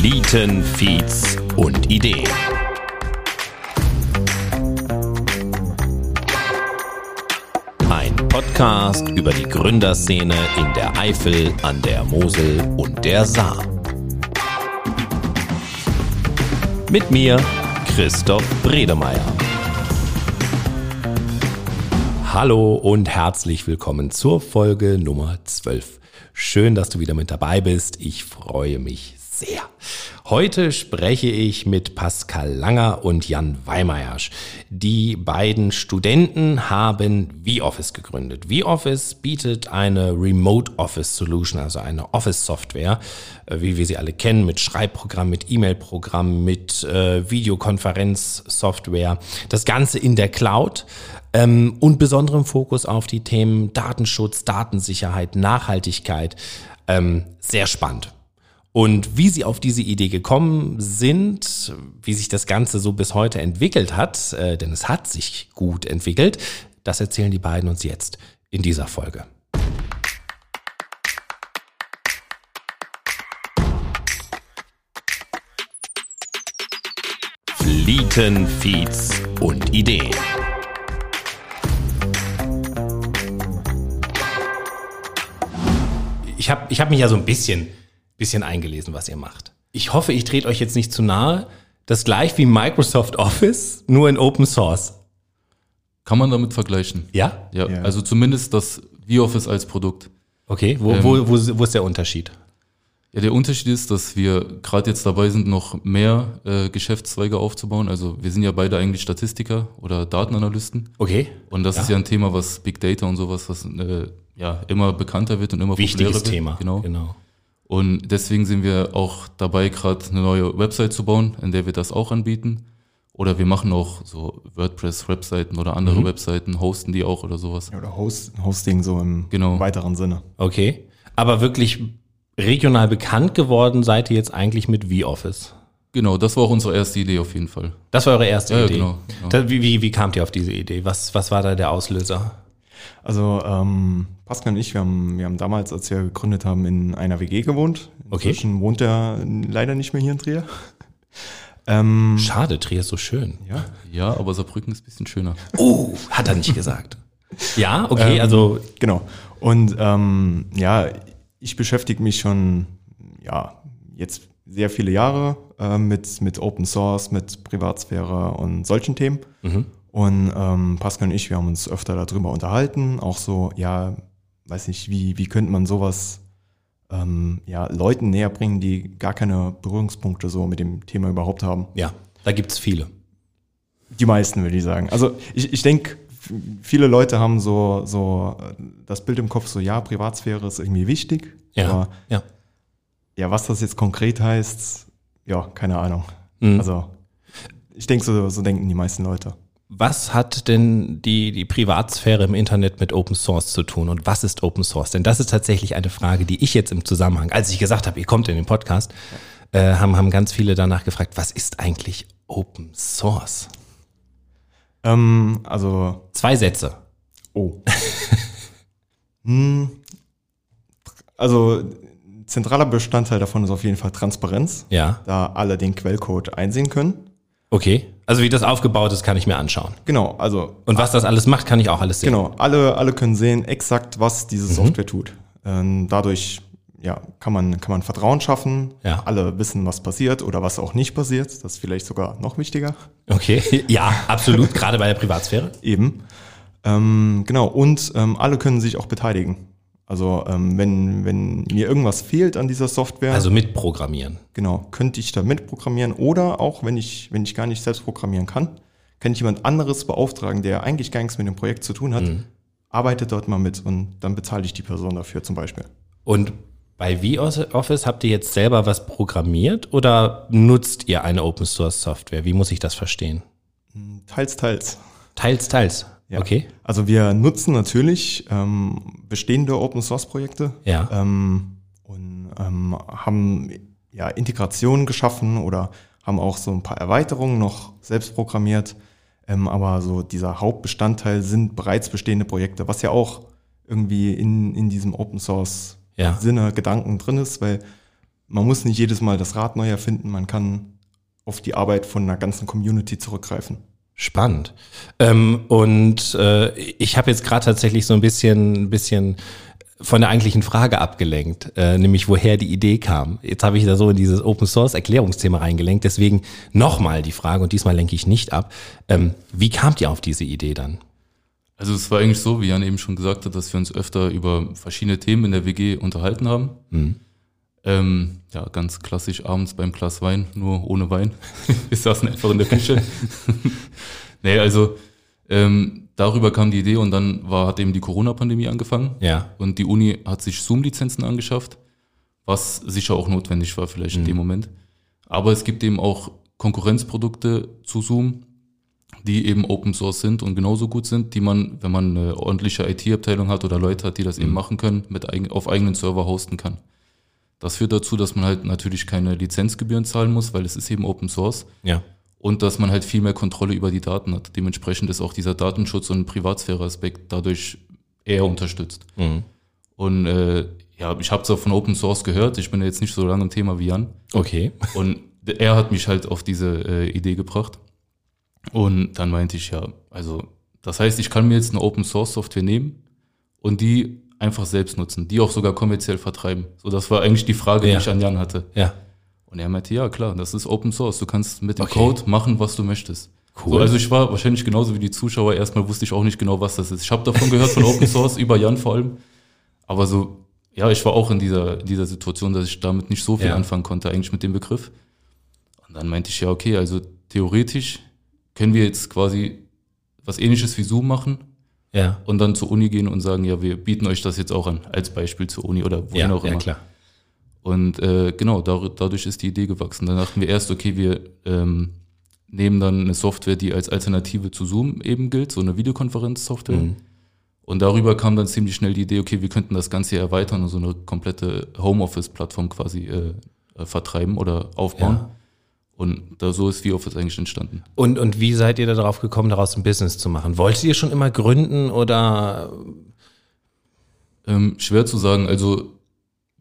Flieten, Feeds und Ideen. Ein Podcast über die Gründerszene in der Eifel, an der Mosel und der Saar. Mit mir, Christoph Bredemeier. Hallo und herzlich willkommen zur Folge Nummer 12. Schön, dass du wieder mit dabei bist. Ich freue mich sehr. Heute spreche ich mit Pascal Langer und Jan Weimeiersch. Die beiden Studenten haben VOffice gegründet. VOffice bietet eine Remote Office Solution, also eine Office-Software, äh, wie wir sie alle kennen, mit Schreibprogramm, mit E-Mail-Programm, mit äh, Videokonferenz-Software. Das Ganze in der Cloud ähm, und besonderem Fokus auf die Themen Datenschutz, Datensicherheit, Nachhaltigkeit. Ähm, sehr spannend. Und wie sie auf diese Idee gekommen sind, wie sich das Ganze so bis heute entwickelt hat, äh, denn es hat sich gut entwickelt, das erzählen die beiden uns jetzt in dieser Folge. Flieten, Feeds und Ideen. Ich habe ich hab mich ja so ein bisschen bisschen eingelesen, was ihr macht. Ich hoffe, ich trete euch jetzt nicht zu nahe. Das gleich wie Microsoft Office, nur in Open Source. Kann man damit vergleichen? Ja? Ja, ja. also zumindest das VOffice als Produkt. Okay, wo, ähm, wo, wo, wo ist der Unterschied? Ja, der Unterschied ist, dass wir gerade jetzt dabei sind, noch mehr äh, Geschäftszweige aufzubauen. Also wir sind ja beide eigentlich Statistiker oder Datenanalysten. Okay. Und das ja. ist ja ein Thema, was Big Data und sowas, was äh, ja immer bekannter wird und immer Wichtiges wird. Thema. Genau. genau. Und deswegen sind wir auch dabei, gerade eine neue Website zu bauen, in der wir das auch anbieten. Oder wir machen auch so WordPress-Webseiten oder andere mhm. Webseiten, hosten die auch oder sowas. Ja, oder Host, Hosting so im genau. weiteren Sinne. Okay. Aber wirklich regional bekannt geworden seid ihr jetzt eigentlich mit VOffice? Genau, das war auch unsere erste Idee auf jeden Fall. Das war eure erste ja, Idee? Ja, genau. genau. Wie, wie, wie kamt ihr auf diese Idee? Was, was war da der Auslöser? Also ähm, Pascal und ich, wir haben, wir haben damals, als wir gegründet haben, in einer WG gewohnt. Inzwischen okay. wohnt er leider nicht mehr hier in Trier. Ähm, Schade, Trier ist so schön. Ja, ja aber Saarbrücken ist ein bisschen schöner. Oh, hat er nicht gesagt. ja, okay, ähm, also. Genau. Und ähm, ja, ich beschäftige mich schon, ja, jetzt sehr viele Jahre äh, mit, mit Open Source, mit Privatsphäre und solchen Themen. Mhm. Und ähm, Pascal und ich, wir haben uns öfter darüber unterhalten, auch so, ja, weiß nicht, wie, wie könnte man sowas ähm, ja, Leuten näher bringen, die gar keine Berührungspunkte so mit dem Thema überhaupt haben. Ja, da gibt's viele. Die meisten, würde ich sagen. Also ich, ich denke, viele Leute haben so, so das Bild im Kopf, so ja, Privatsphäre ist irgendwie wichtig. Ja, aber ja. ja, was das jetzt konkret heißt, ja, keine Ahnung. Mhm. Also ich denke, so, so denken die meisten Leute. Was hat denn die, die Privatsphäre im Internet mit Open Source zu tun und was ist Open Source? Denn das ist tatsächlich eine Frage, die ich jetzt im Zusammenhang, als ich gesagt habe, ihr kommt in den Podcast, äh, haben, haben ganz viele danach gefragt, was ist eigentlich Open Source? Ähm, also. Zwei Sätze. Oh. hm, also zentraler Bestandteil davon ist auf jeden Fall Transparenz. Ja. Da alle den Quellcode einsehen können. Okay. Also wie das aufgebaut ist, kann ich mir anschauen. Genau, also. Und was das alles macht, kann ich auch alles sehen. Genau, alle, alle können sehen exakt, was diese mhm. Software tut. Ähm, dadurch ja, kann, man, kann man Vertrauen schaffen. Ja. Alle wissen, was passiert oder was auch nicht passiert. Das ist vielleicht sogar noch wichtiger. Okay, ja, absolut, gerade bei der Privatsphäre. Eben. Ähm, genau, und ähm, alle können sich auch beteiligen. Also ähm, wenn, wenn mir irgendwas fehlt an dieser Software. Also mitprogrammieren. Genau, könnte ich da mitprogrammieren oder auch wenn ich, wenn ich gar nicht selbst programmieren kann, kann ich jemand anderes beauftragen, der eigentlich gar nichts mit dem Projekt zu tun hat, mhm. arbeitet dort mal mit und dann bezahle ich die Person dafür zum Beispiel. Und bei VOffice habt ihr jetzt selber was programmiert oder nutzt ihr eine Open Source Software? Wie muss ich das verstehen? Teils, teils. Teils, teils. Ja. Okay. Also wir nutzen natürlich ähm, bestehende Open Source Projekte ja. ähm, und ähm, haben ja Integrationen geschaffen oder haben auch so ein paar Erweiterungen noch selbst programmiert. Ähm, aber so dieser Hauptbestandteil sind bereits bestehende Projekte, was ja auch irgendwie in, in diesem Open Source ja. Sinne Gedanken drin ist, weil man muss nicht jedes Mal das Rad neu erfinden, man kann auf die Arbeit von einer ganzen Community zurückgreifen. Spannend. Ähm, und äh, ich habe jetzt gerade tatsächlich so ein bisschen, bisschen von der eigentlichen Frage abgelenkt, äh, nämlich woher die Idee kam. Jetzt habe ich da so in dieses Open Source Erklärungsthema reingelenkt, deswegen nochmal die Frage und diesmal lenke ich nicht ab. Ähm, wie kamt ihr auf diese Idee dann? Also es war eigentlich so, wie Jan eben schon gesagt hat, dass wir uns öfter über verschiedene Themen in der WG unterhalten haben. Mhm. Ähm, ja, ganz klassisch abends beim Glas Wein, nur ohne Wein. wir saßen einfach in der Küche. nee, also ähm, darüber kam die Idee und dann war, hat eben die Corona-Pandemie angefangen. Ja. Und die Uni hat sich Zoom-Lizenzen angeschafft, was sicher auch notwendig war vielleicht mhm. in dem Moment. Aber es gibt eben auch Konkurrenzprodukte zu Zoom, die eben Open Source sind und genauso gut sind, die man, wenn man eine ordentliche IT-Abteilung hat oder Leute hat, die das mhm. eben machen können, mit auf eigenen Server hosten kann. Das führt dazu, dass man halt natürlich keine Lizenzgebühren zahlen muss, weil es ist eben Open Source. Ja. Und dass man halt viel mehr Kontrolle über die Daten hat. Dementsprechend ist auch dieser Datenschutz- und Privatsphäre-Aspekt dadurch eher unterstützt. Mhm. Und äh, ja, ich habe zwar von Open Source gehört, ich bin jetzt nicht so lange im Thema wie Jan. Okay. Und er hat mich halt auf diese äh, Idee gebracht. Und dann meinte ich, ja, also das heißt, ich kann mir jetzt eine Open Source Software nehmen und die einfach selbst nutzen, die auch sogar kommerziell vertreiben. So, das war eigentlich die Frage, ja. die ich an Jan hatte. Ja. Und er meinte, ja klar, das ist Open Source. Du kannst mit dem okay. Code machen, was du möchtest. Cool. So, also ich war wahrscheinlich genauso wie die Zuschauer. Erstmal wusste ich auch nicht genau, was das ist. Ich habe davon gehört, von Open Source, über Jan vor allem. Aber so, ja, ich war auch in dieser, dieser Situation, dass ich damit nicht so viel ja. anfangen konnte, eigentlich mit dem Begriff. Und dann meinte ich, ja, okay, also theoretisch können wir jetzt quasi was ähnliches wie Zoom machen ja. und dann zur Uni gehen und sagen, ja, wir bieten euch das jetzt auch an, als Beispiel zur Uni oder wohin ja, auch immer. Ja, klar. Und äh, genau, dadurch ist die Idee gewachsen. Dann dachten wir erst, okay, wir ähm, nehmen dann eine Software, die als Alternative zu Zoom eben gilt, so eine Videokonferenzsoftware. Mhm. Und darüber kam dann ziemlich schnell die Idee, okay, wir könnten das Ganze erweitern und so eine komplette Homeoffice-Plattform quasi äh vertreiben oder aufbauen. Ja. Und da so ist VOffice eigentlich entstanden. Und, und wie seid ihr darauf gekommen, daraus ein Business zu machen? Wolltet ihr schon immer gründen oder? Ähm, schwer zu sagen. Also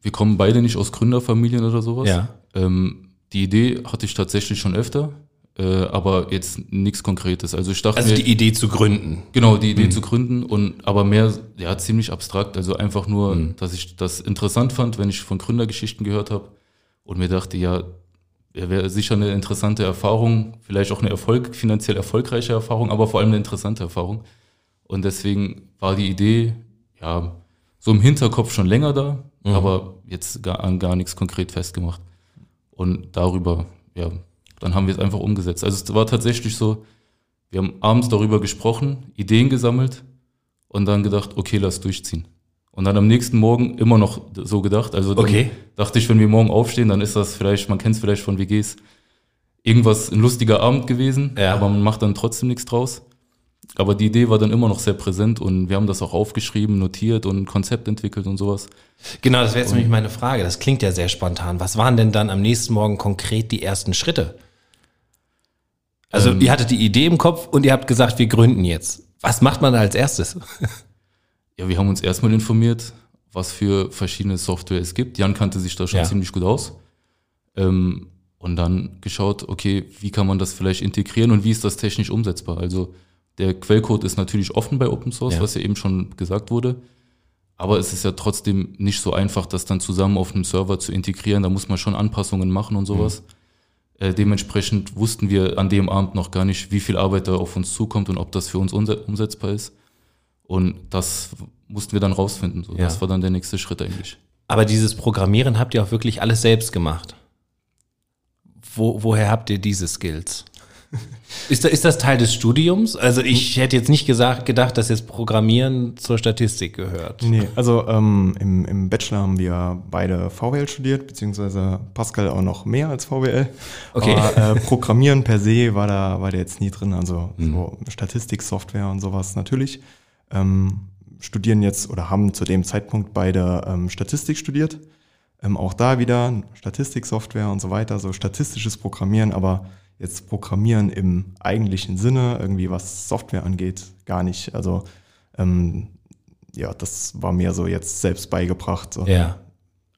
wir kommen beide nicht aus Gründerfamilien oder sowas. Ja. Ähm, die Idee hatte ich tatsächlich schon öfter, äh, aber jetzt nichts Konkretes. Also ich dachte Also mir, die Idee zu gründen. Genau, die Idee mhm. zu gründen und aber mehr, ja, ziemlich abstrakt. Also einfach nur, mhm. dass ich das interessant fand, wenn ich von Gründergeschichten gehört habe und mir dachte, ja, wäre sicher eine interessante Erfahrung, vielleicht auch eine Erfolg, finanziell erfolgreiche Erfahrung, aber vor allem eine interessante Erfahrung. Und deswegen war die Idee, ja, so im Hinterkopf schon länger da, mhm. aber jetzt gar, an gar nichts konkret festgemacht. Und darüber, ja, dann haben wir es einfach umgesetzt. Also es war tatsächlich so, wir haben abends darüber gesprochen, Ideen gesammelt und dann gedacht, okay, lass durchziehen. Und dann am nächsten Morgen immer noch so gedacht. Also okay. dachte ich, wenn wir morgen aufstehen, dann ist das vielleicht, man kennt es vielleicht von WGs, irgendwas ein lustiger Abend gewesen, ja. aber man macht dann trotzdem nichts draus. Aber die Idee war dann immer noch sehr präsent und wir haben das auch aufgeschrieben, notiert und ein Konzept entwickelt und sowas. Genau, das wäre jetzt und, nämlich meine Frage. Das klingt ja sehr spontan. Was waren denn dann am nächsten Morgen konkret die ersten Schritte? Also ähm, ihr hattet die Idee im Kopf und ihr habt gesagt, wir gründen jetzt. Was macht man als erstes? Ja, wir haben uns erstmal informiert, was für verschiedene Software es gibt. Jan kannte sich da schon ja. ziemlich gut aus. Ähm, und dann geschaut, okay, wie kann man das vielleicht integrieren und wie ist das technisch umsetzbar? Also der Quellcode ist natürlich offen bei Open Source, ja. was ja eben schon gesagt wurde. Aber es ist ja trotzdem nicht so einfach, das dann zusammen auf einem Server zu integrieren. Da muss man schon Anpassungen machen und sowas. Mhm. Äh, dementsprechend wussten wir an dem Abend noch gar nicht, wie viel Arbeit da auf uns zukommt und ob das für uns umsetzbar ist. Und das mussten wir dann rausfinden. So. Ja. Das war dann der nächste Schritt eigentlich. Aber dieses Programmieren habt ihr auch wirklich alles selbst gemacht. Wo, woher habt ihr diese Skills? Ist, ist das Teil des Studiums? Also ich hätte jetzt nicht gesagt, gedacht, dass jetzt Programmieren zur Statistik gehört. Nee, also ähm, im, im Bachelor haben wir beide VWL studiert, beziehungsweise Pascal auch noch mehr als VWL. Okay. Aber äh, Programmieren per se war da, war da jetzt nie drin. Also mhm. so Statistiksoftware und sowas natürlich ähm, studieren jetzt oder haben zu dem Zeitpunkt beide ähm, Statistik studiert. Ähm, auch da wieder Statistiksoftware und so weiter, so statistisches Programmieren, aber jetzt Programmieren im eigentlichen Sinne, irgendwie was Software angeht, gar nicht. Also ähm, ja, das war mir so jetzt selbst beigebracht. So. Ja.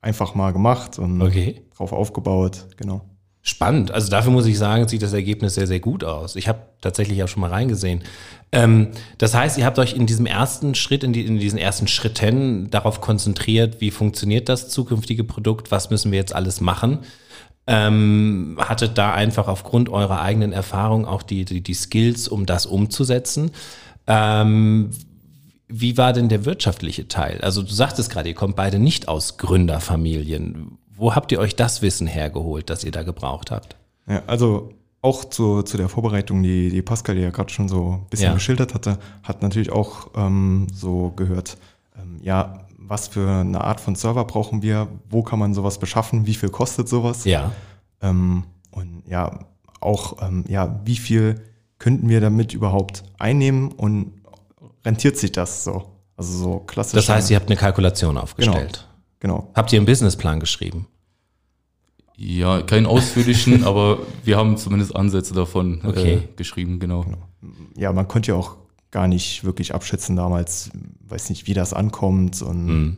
einfach mal gemacht und Okay. drauf aufgebaut, genau. Spannend. Also dafür muss ich sagen, sieht das Ergebnis sehr, sehr gut aus. Ich habe tatsächlich auch schon mal reingesehen. Ähm, das heißt, ihr habt euch in diesem ersten Schritt, in, die, in diesen ersten Schritten darauf konzentriert, wie funktioniert das zukünftige Produkt, was müssen wir jetzt alles machen. Ähm, hattet da einfach aufgrund eurer eigenen Erfahrung auch die, die, die Skills, um das umzusetzen. Ähm, wie war denn der wirtschaftliche Teil? Also du sagtest gerade, ihr kommt beide nicht aus Gründerfamilien. Wo habt ihr euch das Wissen hergeholt, das ihr da gebraucht habt? Ja, also auch zu, zu der Vorbereitung, die, die Pascal ja gerade schon so ein bisschen Ja. geschildert hatte, hat natürlich auch ähm, so gehört, ähm, ja, was für eine Art von Server brauchen wir, wo kann man sowas beschaffen, wie viel kostet sowas? Ja. Ähm, und ja, auch, ähm, ja, wie viel könnten wir damit überhaupt einnehmen und rentiert sich das so? Also so klassisch. Das heißt, ihr habt eine Kalkulation aufgestellt. Genau. Habt ihr einen Businessplan geschrieben? Ja, keinen ausführlichen, aber wir haben zumindest Ansätze davon Okay. äh, geschrieben, genau. Ja, man konnte ja auch gar nicht wirklich abschätzen damals, weiß nicht, wie das ankommt und Mhm.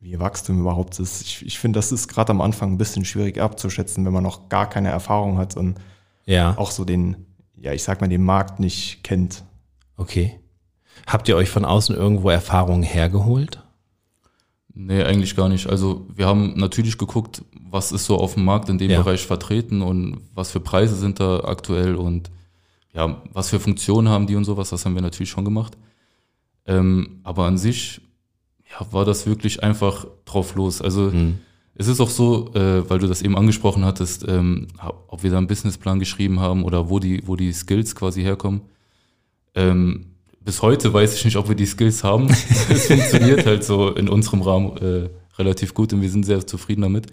wie Wachstum überhaupt ist. Ich, ich finde, das ist gerade am Anfang ein bisschen schwierig abzuschätzen, wenn man noch gar keine Erfahrung hat und Ja. auch so den, ja, ich sag mal, den Markt nicht kennt. Okay. Habt ihr euch von außen irgendwo Erfahrungen hergeholt? Nee, eigentlich gar nicht. Also wir haben natürlich geguckt, was ist so auf dem Markt in dem Ja. Bereich vertreten und was für Preise sind da aktuell und ja, was für Funktionen haben die und sowas, das haben wir natürlich schon gemacht. Ähm, aber an sich ja, war das wirklich einfach drauf los. Also es ist auch so, äh, weil du das eben angesprochen hattest, ähm, ob wir da einen Businessplan geschrieben haben oder wo die, wo die Skills quasi herkommen. Ähm, bis heute weiß ich nicht, ob wir die Skills haben. es funktioniert halt so in unserem Rahmen äh, relativ gut und wir sind sehr zufrieden damit.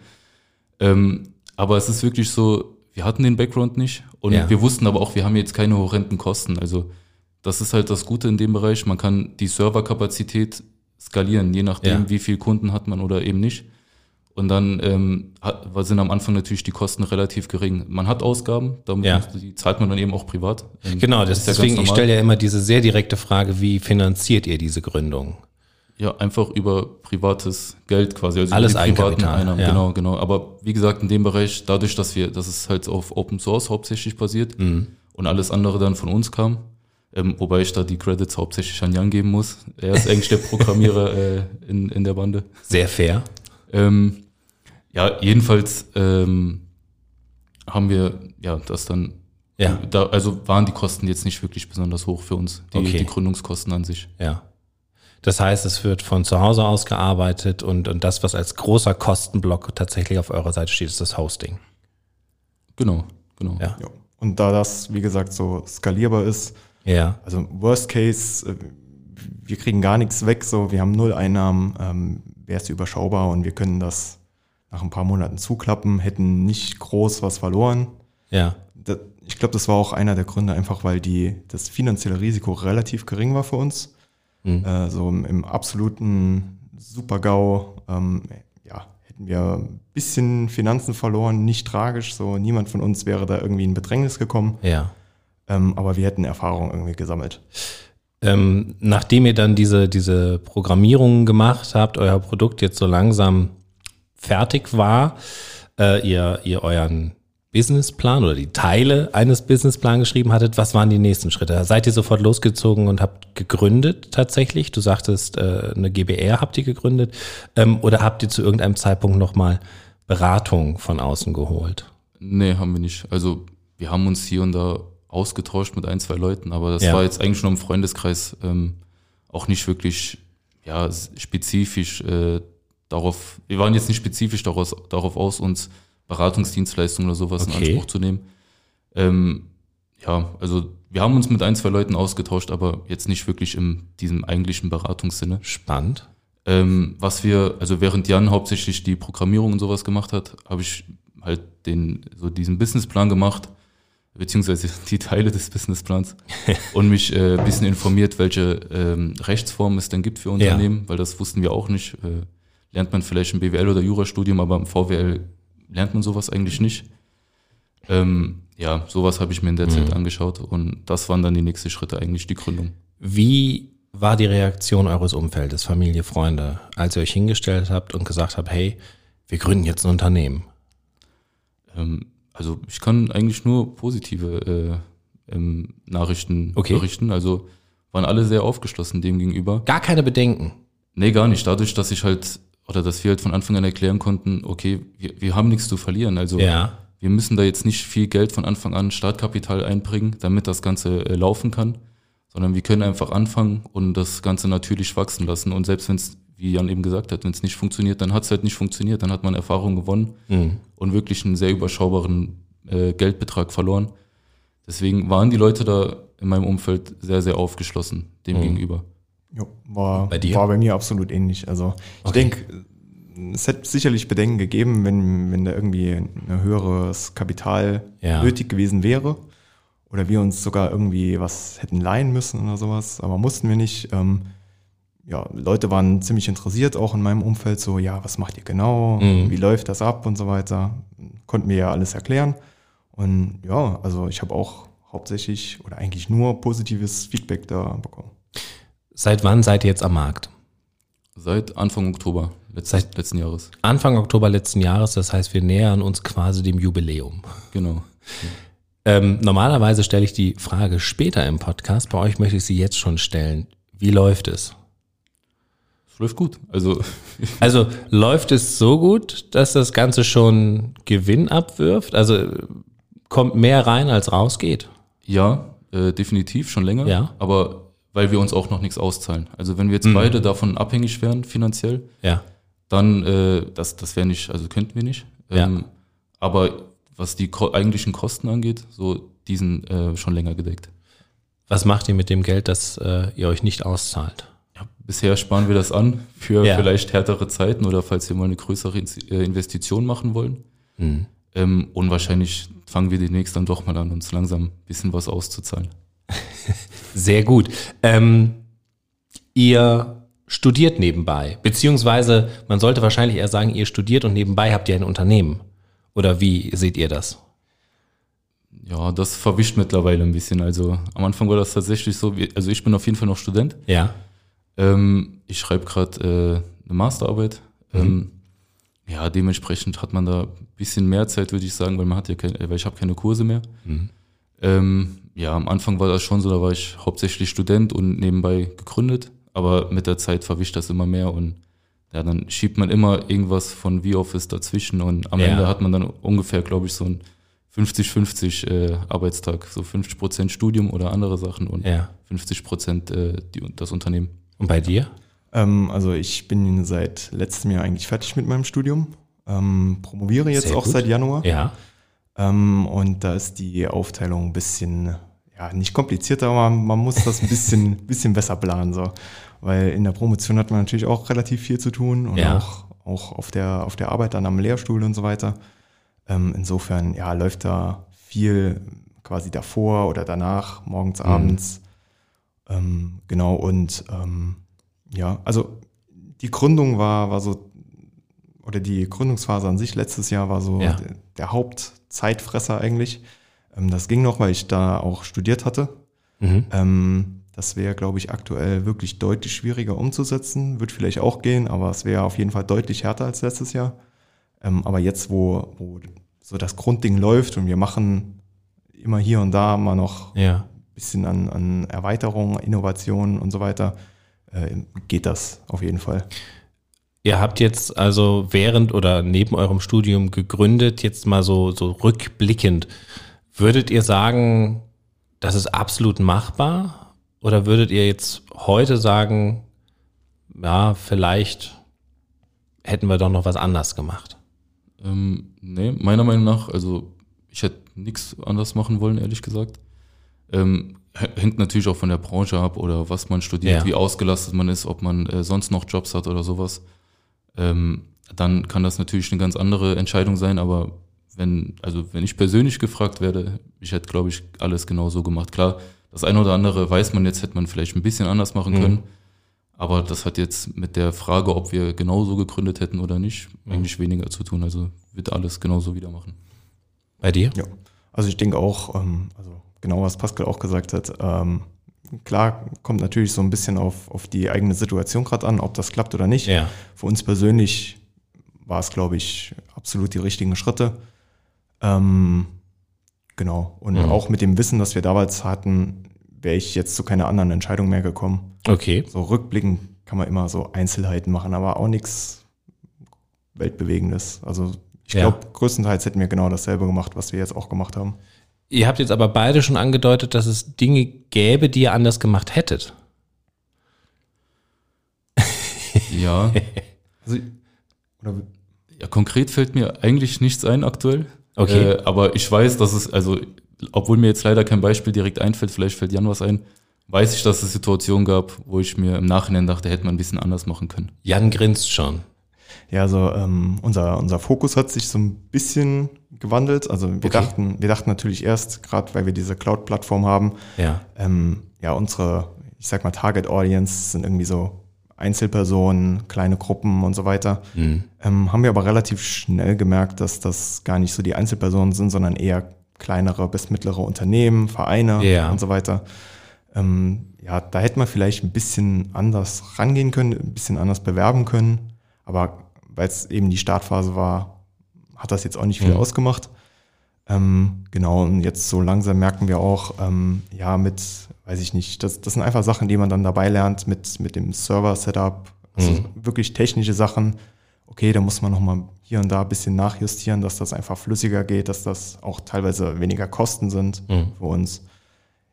Ähm, aber es ist wirklich so, wir hatten den Background nicht und Ja. wir wussten aber auch, wir haben jetzt keine horrenden Kosten. Also das ist halt das Gute in dem Bereich. Man kann die Serverkapazität skalieren, je nachdem, Ja. wie viel Kunden hat man oder eben nicht. Und dann ähm, hat, sind am Anfang natürlich die Kosten relativ gering. Man hat Ausgaben, damit Ja. muss- die zahlt man dann eben auch privat. Ähm, Genau, das, ist ja deswegen, ich normal. stelle ja immer diese sehr direkte Frage, wie finanziert ihr diese Gründung? Ja, einfach über privates Geld quasi. Also Alles über die privaten Einnahmen. ja. Genau, genau. Aber wie gesagt, in dem Bereich, dadurch, dass wir, dass es halt auf Open Source hauptsächlich basiert Mhm. und alles andere dann von uns kam, ähm, wobei ich da die Credits hauptsächlich an Jan geben muss. Er ist eigentlich der Programmierer äh, in, in der Bande. Sehr fair. Ähm, ja, jedenfalls ähm, haben wir ja das dann. Ja. Da, also waren die Kosten jetzt nicht wirklich besonders hoch für uns, die, Okay. die Gründungskosten an sich. Ja. Das heißt, es wird von zu Hause aus gearbeitet und, und das, was als großer Kostenblock tatsächlich auf eurer Seite steht, ist das Hosting. Genau, genau. Ja. Ja. Und da das, wie gesagt, so skalierbar ist, Ja. also Worst Case, äh, wir kriegen gar nichts weg, so wir haben null Einnahmen, ähm, wäre es überschaubar und wir können das nach ein paar Monaten zuklappen, hätten nicht groß was verloren. Ja. Das, ich glaube, das war auch einer der Gründe, einfach weil die, das finanzielle Risiko relativ gering war für uns. Äh, so im, im absoluten Super-GAU, ähm, ja, hätten wir ein bisschen Finanzen verloren, nicht tragisch, so niemand von uns wäre da irgendwie in Bedrängnis gekommen, Ja. ähm, aber wir hätten Erfahrung irgendwie gesammelt. Ähm, nachdem ihr dann diese, diese Programmierungen gemacht habt, euer Produkt jetzt so langsam fertig war, äh, ihr, ihr euren Businessplan oder die Teile eines Businessplans geschrieben hattet, was waren die nächsten Schritte? Seid ihr sofort losgezogen und habt gegründet tatsächlich? Du sagtest, äh, eine GBR habt ihr gegründet. Ähm, oder habt ihr zu irgendeinem Zeitpunkt nochmal Beratung von außen geholt? Nee, haben wir nicht. Also wir haben uns hier und da ausgetauscht mit ein, zwei Leuten, aber das Ja. war jetzt eigentlich schon im Freundeskreis ähm, auch nicht wirklich ja, spezifisch äh, darauf, wir waren jetzt nicht spezifisch daraus, darauf aus, uns Beratungsdienstleistungen oder sowas Okay. in Anspruch zu nehmen. Ähm, ja, also wir haben uns mit ein, zwei Leuten ausgetauscht, aber jetzt nicht wirklich in diesem eigentlichen Beratungssinne. Spannend. Ähm, was wir, also während Jan hauptsächlich die Programmierung und sowas gemacht hat, habe ich halt den, so diesen Businessplan gemacht, beziehungsweise die Teile des Businessplans und mich äh, ein bisschen informiert, welche ähm, Rechtsformen es denn gibt für Unternehmen, weil das wussten wir auch nicht. Äh, lernt man vielleicht im BWL oder Jurastudium, aber im VWL lernt man sowas eigentlich nicht. Ähm, ja, sowas habe ich mir in der Zeit angeschaut und das waren dann die nächsten Schritte eigentlich, die Gründung. Wie war die Reaktion eures Umfeldes, Familie, Freunde, als ihr euch hingestellt habt und gesagt habt, hey, wir gründen jetzt ein Unternehmen? Ähm, also ich kann eigentlich nur positive äh, ähm, Nachrichten Okay. berichten. Also waren alle sehr aufgeschlossen dem gegenüber. Gar keine Bedenken. Nee, gar nicht. Dadurch, dass ich halt, oder dass wir halt von Anfang an erklären konnten, okay, wir, wir haben nichts zu verlieren. Also Ja. wir müssen da jetzt nicht viel Geld von Anfang an Startkapital einbringen, damit das Ganze äh, laufen kann, sondern wir können einfach anfangen und das Ganze natürlich wachsen lassen. Und selbst wenn es, wie Jan eben gesagt hat, wenn es nicht funktioniert, dann hat es halt nicht funktioniert, dann hat man Erfahrung gewonnen Mhm. und wirklich einen sehr überschaubaren äh, Geldbetrag verloren. Deswegen waren die Leute da in meinem Umfeld sehr, sehr aufgeschlossen dem Mhm. gegenüber. Jo, war, Bei dir? war bei mir absolut ähnlich. Also ich Okay. denke, es hätte sicherlich Bedenken gegeben, wenn, wenn da irgendwie ein höheres Kapital Ja. nötig gewesen wäre. Oder wir uns sogar irgendwie was hätten leihen müssen oder sowas. Aber mussten wir nicht. Ähm, ja, Leute waren ziemlich interessiert, auch in meinem Umfeld, so, ja, was macht ihr genau? Mhm. Wie läuft das ab und so weiter. Konnten mir ja alles erklären. Und ja, also ich habe auch hauptsächlich oder eigentlich nur positives Feedback da bekommen. Seit wann seid ihr jetzt am Markt? Seit Anfang Oktober letzt, Seit- letzten Jahres. Anfang Oktober letzten Jahres, das heißt, wir nähern uns quasi dem Jubiläum. Genau. Ähm, normalerweise stelle ich die Frage später im Podcast. Bei euch möchte ich sie jetzt schon stellen. Wie läuft es? Es läuft gut. Also Also läuft es so gut, dass das Ganze schon Gewinn abwirft? Also kommt mehr rein, als rausgeht? ja, äh, definitiv schon länger. Ja. Aber weil wir uns auch noch nichts auszahlen. Also wenn wir jetzt beide davon abhängig wären finanziell, Ja. dann äh, das das wäre nicht, also könnten wir nicht. Ja. Ähm, aber was die ko eigentlichen Kosten angeht, so diesen äh, schon länger gedeckt. Was macht ihr mit dem Geld, das äh, ihr euch nicht auszahlt? Ja, bisher sparen wir das an für Ja. vielleicht härtere Zeiten oder falls wir mal eine größere äh, Investition machen wollen. Hm. Ähm, und wahrscheinlich fangen wir demnächst dann doch mal an, uns langsam ein bisschen was auszuzahlen. Sehr gut. Ähm, ihr studiert nebenbei, beziehungsweise man sollte wahrscheinlich eher sagen, ihr studiert und nebenbei habt ihr ein Unternehmen. Oder wie seht ihr das? Ja, das verwischt mittlerweile ein bisschen. Also am Anfang war das tatsächlich so, also ich bin auf jeden Fall noch Student. Ja. Ähm, ich schreibe gerade äh, eine Masterarbeit. Mhm. Ähm, ja, dementsprechend hat man da ein bisschen mehr Zeit, würde ich sagen, weil man hat ja keine, weil ich habe keine Kurse mehr. Mhm. Ähm, ja, am Anfang war das schon so, da war ich hauptsächlich Student und nebenbei gegründet, aber mit der Zeit verwischt das immer mehr und ja, dann schiebt man immer irgendwas von V-Office dazwischen und am Ja. Ende hat man dann ungefähr, glaube ich, so ein 50-50 äh, Arbeitstag, so 50 Prozent Studium oder andere Sachen und Ja. 50 Prozent äh, die, das Unternehmen. Und bei dir? Ähm, also ich bin seit letztem Jahr eigentlich fertig mit meinem Studium. Ähm, promoviere jetzt Sehr auch gut. seit Januar. Ja. Ähm, und da ist die Aufteilung ein bisschen, ja, nicht komplizierter, aber man muss das ein bisschen, bisschen besser planen. So. Weil in der Promotion hat man natürlich auch relativ viel zu tun und Ja. auch, auch auf, der, auf der Arbeit dann am Lehrstuhl und so weiter. Ähm, insofern, ja, läuft da viel quasi davor oder danach, morgens, abends. Ähm, genau, und ähm, ja, also die Gründung war, war so, oder die Gründungsphase an sich letztes Jahr war so Ja. der, der Hauptzeitfresser eigentlich. Ähm, das ging noch, weil ich da auch studiert hatte. Mhm. Ähm, das wäre, glaube ich, aktuell wirklich deutlich schwieriger umzusetzen. Wird vielleicht auch gehen, aber es wäre auf jeden Fall deutlich härter als letztes Jahr. Ähm, aber jetzt, wo, wo so das Grundding läuft und wir machen immer hier und da mal noch Ja. bisschen an, an Erweiterung, Innovation und so weiter, äh, geht das auf jeden Fall. Ihr habt jetzt also während oder neben eurem Studium gegründet, jetzt mal so, so rückblickend. Würdet ihr sagen, das ist absolut machbar? Oder würdet ihr jetzt heute sagen, ja, vielleicht hätten wir doch noch was anders gemacht? Ähm, nee, meiner Meinung nach, also ich hätte nichts anders machen wollen, ehrlich gesagt. Ähm, hängt natürlich auch von der Branche ab oder was man studiert, Ja. wie ausgelastet man ist, ob man äh, sonst noch Jobs hat oder sowas. Ähm, dann kann das natürlich eine ganz andere Entscheidung sein, aber wenn, also wenn ich persönlich gefragt werde, ich hätte, glaube ich, alles genau so gemacht. Klar, das eine oder andere weiß man jetzt, hätte man vielleicht ein bisschen anders machen Mhm. können. Aber das hat jetzt mit der Frage, ob wir genauso gegründet hätten oder nicht, eigentlich weniger zu tun. Also wird alles genauso wieder machen. Bei dir? Ja. Also ich denke auch, ähm, also genau was Pascal auch gesagt hat, ähm, klar kommt natürlich so ein bisschen auf, auf die eigene Situation gerade an, ob das klappt oder nicht. Ja. Für uns persönlich war es, glaube ich, absolut die richtigen Schritte. Ähm, genau. Und Mhm. auch mit dem Wissen, das wir damals hatten, wäre ich jetzt zu keiner anderen Entscheidung mehr gekommen. Okay. So rückblickend kann man immer so Einzelheiten machen, aber auch nichts Weltbewegendes. Also ich Ja. glaube, größtenteils hätten wir genau dasselbe gemacht, was wir jetzt auch gemacht haben. Ihr habt jetzt aber beide schon angedeutet, dass es Dinge gäbe, die ihr anders gemacht hättet. Ja, Also, oder ja, konkret fällt mir eigentlich nichts ein aktuell. Okay. Äh, aber ich weiß, dass es, also, obwohl mir jetzt leider kein Beispiel direkt einfällt, vielleicht fällt Jan was ein, weiß ich, dass es Situationen gab, wo ich mir im Nachhinein dachte, hätte man ein bisschen anders machen können. Jan grinst schon. Ja, also ähm, unser, unser Fokus hat sich so ein bisschen gewandelt. Also wir Okay. dachten, wir dachten natürlich erst, gerade weil wir diese Cloud-Plattform haben, Ja. ähm, ja, unsere, ich sag mal, Target Audience sind irgendwie so Einzelpersonen, kleine Gruppen und so weiter. Mhm. Ähm, haben wir aber relativ schnell gemerkt, dass das gar nicht so die Einzelpersonen sind, sondern eher kleinere bis mittlere Unternehmen, Vereine Ja. und so weiter. Ähm, ja, da hätte man vielleicht ein bisschen anders rangehen können, ein bisschen anders bewerben können. Aber weil es eben die Startphase war, hat das jetzt auch nicht viel Mhm. ausgemacht. Ähm, genau, und jetzt so langsam merken wir auch, ähm, ja, mit, weiß ich nicht, das, das sind einfach Sachen, die man dann dabei lernt mit, mit dem Server-Setup, also Mhm. wirklich technische Sachen. Okay, da muss man nochmal hier und da ein bisschen nachjustieren, dass das einfach flüssiger geht, dass das auch teilweise weniger Kosten sind Mhm. für uns.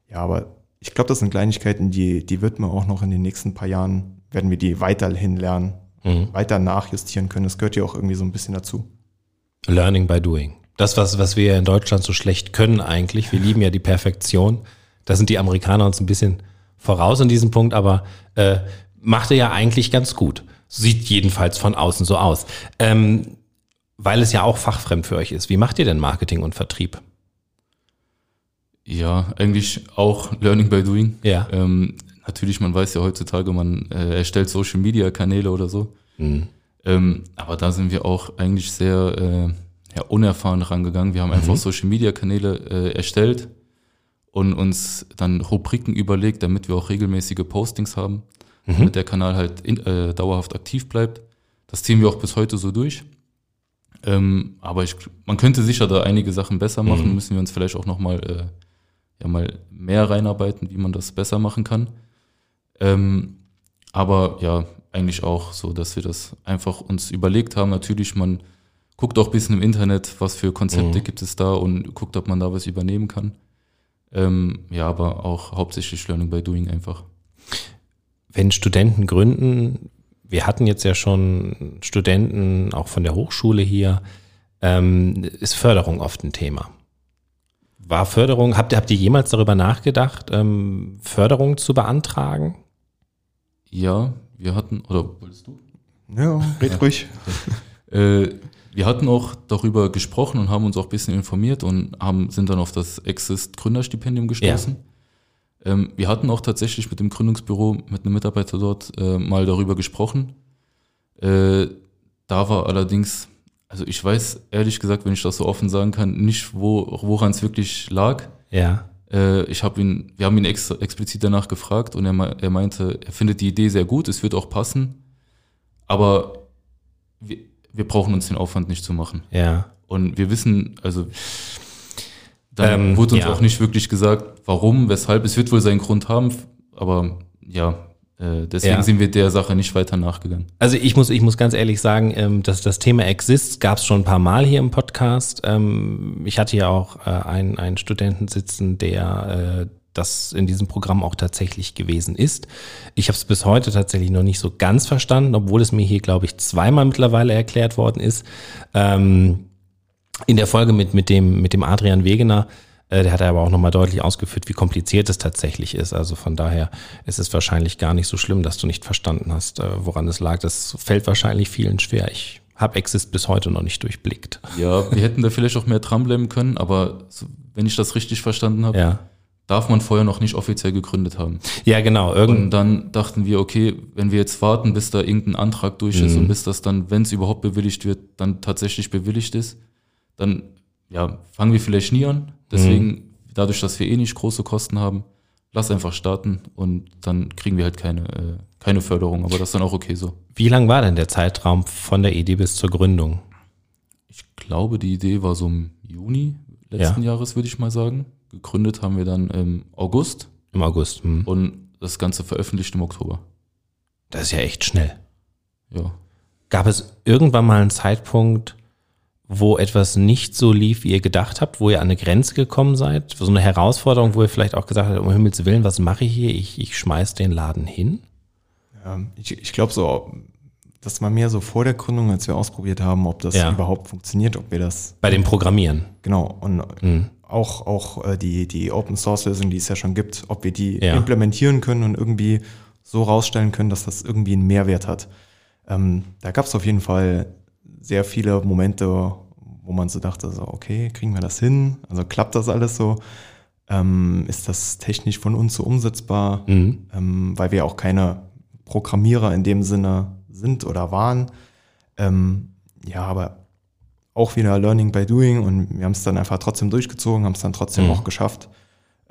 Ja, aber ich glaube, das sind Kleinigkeiten, die, die wird man auch noch in den nächsten paar Jahren, werden wir die weiterhin lernen, Mhm. weiter nachjustieren können. Das gehört ja auch irgendwie so ein bisschen dazu. Learning by doing. Das, was, was wir in Deutschland so schlecht können eigentlich, wir lieben ja die Perfektion. Da sind die Amerikaner uns ein bisschen voraus in diesem Punkt, aber äh, macht er ja eigentlich ganz gut. Sieht jedenfalls von außen so aus. Ähm, weil es ja auch fachfremd für euch ist. Wie macht ihr denn Marketing und Vertrieb? Ja, eigentlich auch Learning by Doing. Ja. Ähm, natürlich, man weiß ja heutzutage, man äh, erstellt Social Media Kanäle oder so. Mhm. Ähm, aber da sind wir auch eigentlich sehr äh, ja, unerfahren rangegangen. Wir haben einfach Social Media Kanäle äh, erstellt und uns dann Rubriken überlegt, damit wir auch regelmäßige Postings haben, damit der Kanal halt in, äh, dauerhaft aktiv bleibt. Das ziehen wir auch bis heute so durch. Ähm, aber ich, man könnte sicher da einige Sachen besser machen, müssen wir uns vielleicht auch nochmal äh, ja, mal mehr reinarbeiten, wie man das besser machen kann. Ähm, aber ja, eigentlich auch so, dass wir das einfach uns überlegt haben. Natürlich, man guckt auch ein bisschen im Internet, was für Konzepte gibt es da und guckt, ob man da was übernehmen kann. Ähm, ja, aber auch hauptsächlich Learning by Doing einfach. Wenn Studenten gründen, wir hatten jetzt ja schon Studenten auch von der Hochschule hier, ähm, ist Förderung oft ein Thema. War Förderung, habt ihr, habt ihr jemals darüber nachgedacht, ähm, Förderung zu beantragen? Ja, wir hatten, oder wolltest du? Ja, red ruhig. Äh, wir hatten auch darüber gesprochen und haben uns auch ein bisschen informiert und haben, sind dann auf das Exist Gründerstipendium gestoßen. Ähm, wir hatten auch tatsächlich mit dem Gründungsbüro, mit einem Mitarbeiter dort äh, mal darüber gesprochen. Äh, da war allerdings, also ich weiß ehrlich gesagt, wenn ich das so offen sagen kann, nicht, wo, woran es wirklich lag. Ja. Äh, ich habe ihn, wir haben ihn ex explizit danach gefragt und er, er meinte, er findet die Idee sehr gut, es wird auch passen, aber wir, wir brauchen uns den Aufwand nicht zu machen. Ja. Und wir wissen, also dann Ähm, wurde uns ja. auch nicht wirklich gesagt, warum, weshalb. Es wird wohl seinen Grund haben, aber ja, äh, deswegen Ja. sind wir der Sache nicht weiter nachgegangen. Also ich muss, ich muss ganz ehrlich sagen, ähm, dass das Thema Exist gab es schon ein paar Mal hier im Podcast. Ähm, ich hatte ja auch äh, einen, einen Studenten sitzen, der äh, das in diesem Programm auch tatsächlich gewesen ist. Ich habe es bis heute tatsächlich noch nicht so ganz verstanden, obwohl es mir hier, glaube ich, zweimal mittlerweile erklärt worden ist. Ähm, in der Folge mit, mit, dem, mit dem Adrian Wegener, äh, der hat aber auch nochmal deutlich ausgeführt, wie kompliziert es tatsächlich ist. Also von daher ist es wahrscheinlich gar nicht so schlimm, dass du nicht verstanden hast, äh, woran es lag. Das fällt wahrscheinlich vielen schwer. Ich habe Exist bis heute noch nicht durchblickt. Ja, wir hätten da vielleicht auch mehr dranbleiben können, aber wenn ich das richtig verstanden habe, Ja. Darf man vorher noch nicht offiziell gegründet haben. Ja, genau. Irgend, Und dann dachten wir, okay, wenn wir jetzt warten, bis da irgendein Antrag durch ist und bis das dann, wenn es überhaupt bewilligt wird, dann tatsächlich bewilligt ist, dann ja, fangen wir vielleicht nie an. Deswegen, dadurch, dass wir eh nicht große Kosten haben, lass einfach starten und dann kriegen wir halt keine, äh, keine Förderung, aber das ist dann auch okay so. Wie lang war denn der Zeitraum von der Idee bis zur Gründung? Ich glaube, die Idee war so im Juni letzten Ja. Jahres, würde ich mal sagen. Gegründet haben wir dann im August Im August. Hm. und das Ganze veröffentlicht im Oktober. Das ist ja echt schnell. Ja. Gab es irgendwann mal einen Zeitpunkt, wo etwas nicht so lief, wie ihr gedacht habt, wo ihr an eine Grenze gekommen seid? So eine Herausforderung, wo ihr vielleicht auch gesagt habt, um Himmels Willen, was mache ich hier? Ich, ich schmeiß den Laden hin? Ähm, ich ich glaube so, das war mehr so vor der Gründung, als wir ausprobiert haben, ob das Ja. überhaupt funktioniert, ob wir das Bei dem Programmieren. Genau, und Mhm. Auch, auch äh, die, die Open Source Lösung, die es ja schon gibt, ob wir die Ja. implementieren können und irgendwie so rausstellen können, dass das irgendwie einen Mehrwert hat. Ähm, da gab es auf jeden Fall sehr viele Momente, wo man so dachte, so, okay, kriegen wir das hin? Also klappt das alles so? Ähm, ist das technisch von uns so umsetzbar? Mhm. ähm, weil wir auch keine Programmierer in dem Sinne sind oder waren. Ähm, ja, aber auch wieder Learning by Doing und wir haben es dann einfach trotzdem durchgezogen, haben es dann trotzdem Mhm. auch geschafft.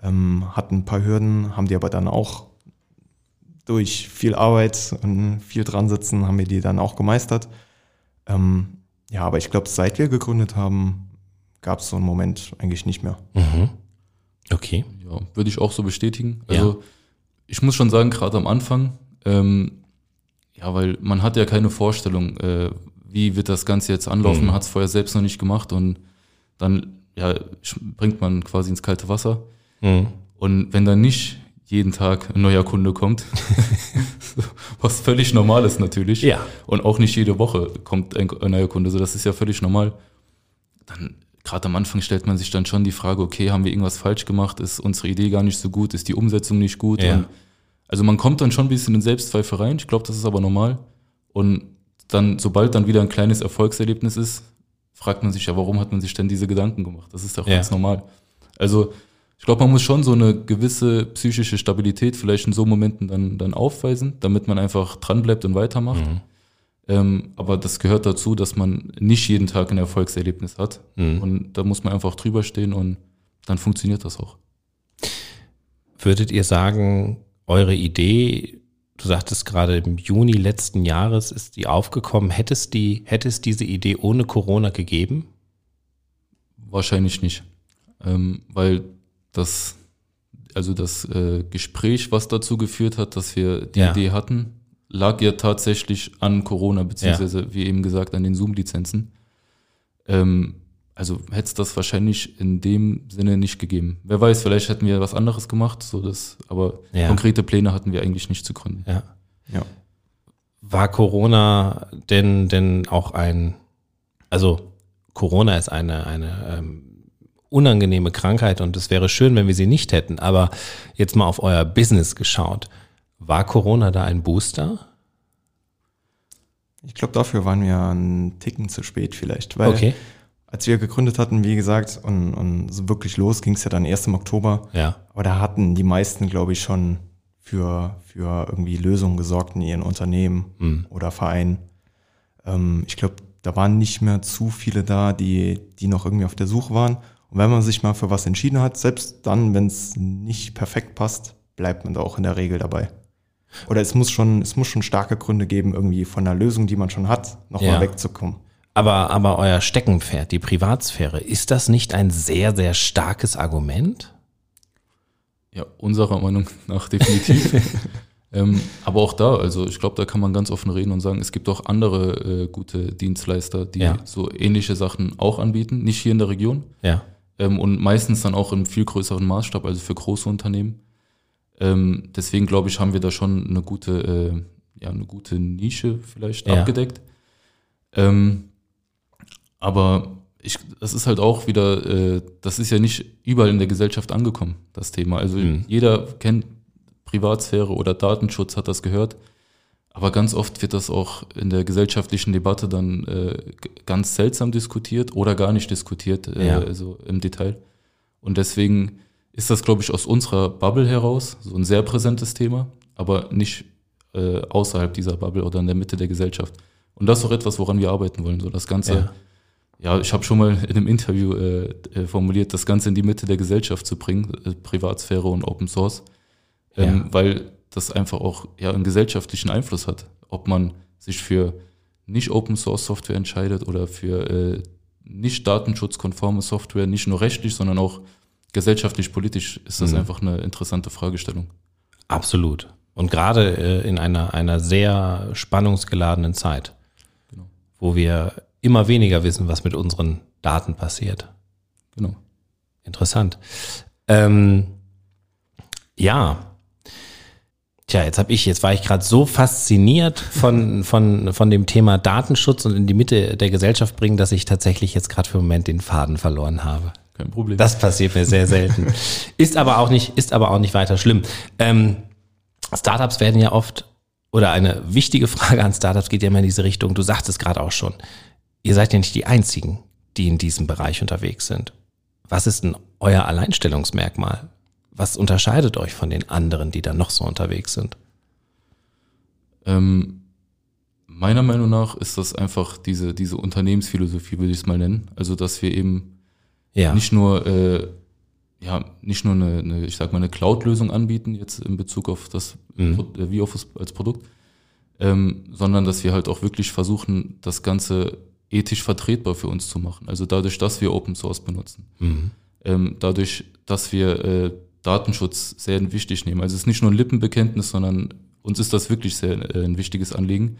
Ähm, hatten ein paar Hürden, haben die aber dann auch durch viel Arbeit und viel dran sitzen, haben wir die dann auch gemeistert. Ähm, ja, aber ich glaube, seit wir gegründet haben, gab es so einen Moment eigentlich nicht mehr. Mhm. Okay. Ja, würde ich auch so bestätigen. Also ich muss schon sagen, gerade am Anfang, ähm, ja, weil man hat ja keine Vorstellung, äh, wie wird das Ganze jetzt anlaufen. Mhm. Man hat es vorher selbst noch nicht gemacht und dann ja, bringt man quasi ins kalte Wasser. Mhm. Und wenn dann nicht jeden Tag ein neuer Kunde kommt, was völlig normal ist natürlich, Ja. und auch nicht jede Woche kommt ein, ein neuer Kunde, so das ist ja völlig normal, dann gerade am Anfang stellt man sich dann schon die Frage, okay, haben wir irgendwas falsch gemacht, ist unsere Idee gar nicht so gut, ist die Umsetzung nicht gut? Ja. Und also man kommt dann schon ein bisschen in Selbstzweifel rein, ich glaube, das ist aber normal. Und dann, sobald dann wieder ein kleines Erfolgserlebnis ist, fragt man sich ja, warum hat man sich denn diese Gedanken gemacht? Das ist doch Ja. ganz normal. Also ich glaube, man muss schon so eine gewisse psychische Stabilität vielleicht in so Momenten dann, dann aufweisen, damit man einfach dranbleibt und weitermacht. Mhm. Ähm, aber das gehört dazu, dass man nicht jeden Tag ein Erfolgserlebnis hat. Mhm. Und da muss man einfach drüber stehen und dann funktioniert das auch. Würdet ihr sagen, eure Idee, du sagtest gerade im Juni letzten Jahres ist die aufgekommen, hätte es, die, hätte es diese Idee ohne Corona gegeben? Wahrscheinlich nicht. Ähm, weil das, also das äh, Gespräch, was dazu geführt hat, dass wir die Ja. Idee hatten, lag ja tatsächlich an Corona, beziehungsweise, wie eben gesagt, an den Zoom-Lizenzen. Ähm, also hätte es das wahrscheinlich in dem Sinne nicht gegeben. Wer weiß, vielleicht hätten wir was anderes gemacht, so das, aber Ja. konkrete Pläne hatten wir eigentlich nicht zu gründen. Ja. Ja. War Corona denn, denn auch ein, also Corona ist eine, eine ähm, unangenehme Krankheit und es wäre schön, wenn wir sie nicht hätten, aber jetzt mal auf euer Business geschaut. War Corona da ein Booster? Ich glaube, dafür waren wir einen Ticken zu spät vielleicht, weil Okay. Als wir gegründet hatten, wie gesagt, und, und so wirklich los ging es ja dann erst im Oktober, Ja. aber da hatten die meisten, glaube ich, schon für, für irgendwie Lösungen gesorgt in ihren Unternehmen Hm. oder Vereinen. Ähm, ich glaube, da waren nicht mehr zu viele da, die, die noch irgendwie auf der Suche waren. Und wenn man sich mal für was entschieden hat, selbst dann, wenn es nicht perfekt passt, bleibt man da auch in der Regel dabei. Oder es muss schon, es muss schon starke Gründe geben, irgendwie von der Lösung, die man schon hat, nochmal Ja. wegzukommen. Aber, aber euer Steckenpferd, die Privatsphäre, ist das nicht ein sehr, sehr starkes Argument? Ja, unserer Meinung nach definitiv. ähm, aber auch da, also ich glaube, da kann man ganz offen reden und sagen, es gibt auch andere äh, gute Dienstleister, die Ja. so ähnliche Sachen auch anbieten, nicht hier in der Region Ja. ähm, und meistens dann auch im viel größeren Maßstab, also für große Unternehmen. Ähm, deswegen glaube ich, haben wir da schon eine gute, äh, ja, eine gute Nische vielleicht Ja. abgedeckt. Ähm, aber ich, das ist halt auch wieder, äh, das ist ja nicht überall in der Gesellschaft angekommen, das Thema. Also Mhm. jeder kennt Privatsphäre oder Datenschutz, hat das gehört. Aber ganz oft wird das auch in der gesellschaftlichen Debatte dann äh, ganz seltsam diskutiert oder gar nicht diskutiert, äh, Ja. also im Detail. Und deswegen ist das, glaube ich, aus unserer Bubble heraus so ein sehr präsentes Thema, aber nicht äh, außerhalb dieser Bubble oder in der Mitte der Gesellschaft. Und das ist auch etwas, woran wir arbeiten wollen. So das Ganze, Ja. Ja, ich habe schon mal in einem Interview äh, äh, formuliert, das Ganze in die Mitte der Gesellschaft zu bringen, äh, Privatsphäre und Open Source. ähm, Ja. weil das einfach auch ja einen gesellschaftlichen Einfluss hat, ob man sich für nicht Open Source Software entscheidet oder für äh, nicht datenschutzkonforme Software, nicht nur rechtlich, sondern auch gesellschaftlich, politisch ist das Mhm. einfach eine interessante Fragestellung. Absolut. Und gerade äh, in einer, einer sehr spannungsgeladenen Zeit, Genau. wo wir immer weniger wissen, was mit unseren Daten passiert. Genau. Interessant. Ähm, ja. Tja, jetzt habe ich, jetzt war ich gerade so fasziniert von, von, von dem Thema Datenschutz und in die Mitte der Gesellschaft bringen, dass ich tatsächlich jetzt gerade für einen Moment den Faden verloren habe. Kein Problem. Das passiert mir sehr selten. ist aber auch nicht, ist aber auch nicht weiter schlimm. Ähm, Startups werden ja oft, oder eine wichtige Frage an Startups geht ja immer in diese Richtung, du sagtest gerade auch schon, ihr seid ja nicht die einzigen, die in diesem Bereich unterwegs sind. Was ist denn euer Alleinstellungsmerkmal? Was unterscheidet euch von den anderen, die da noch so unterwegs sind? Ähm, meiner Meinung nach ist das einfach diese, diese Unternehmensphilosophie, würde ich es mal nennen. Also, dass wir eben Ja. nicht nur, äh, ja, nicht nur eine, eine ich sag mal, eine Cloud-Lösung anbieten, jetzt in Bezug auf das Mhm. Äh, VOffice als Produkt, ähm, sondern dass wir halt auch wirklich versuchen, das Ganze ethisch vertretbar für uns zu machen. Also dadurch, dass wir Open Source benutzen. Mhm. Ähm, dadurch, dass wir äh, Datenschutz sehr wichtig nehmen. Also es ist nicht nur ein Lippenbekenntnis, sondern uns ist das wirklich sehr äh, ein wichtiges Anliegen.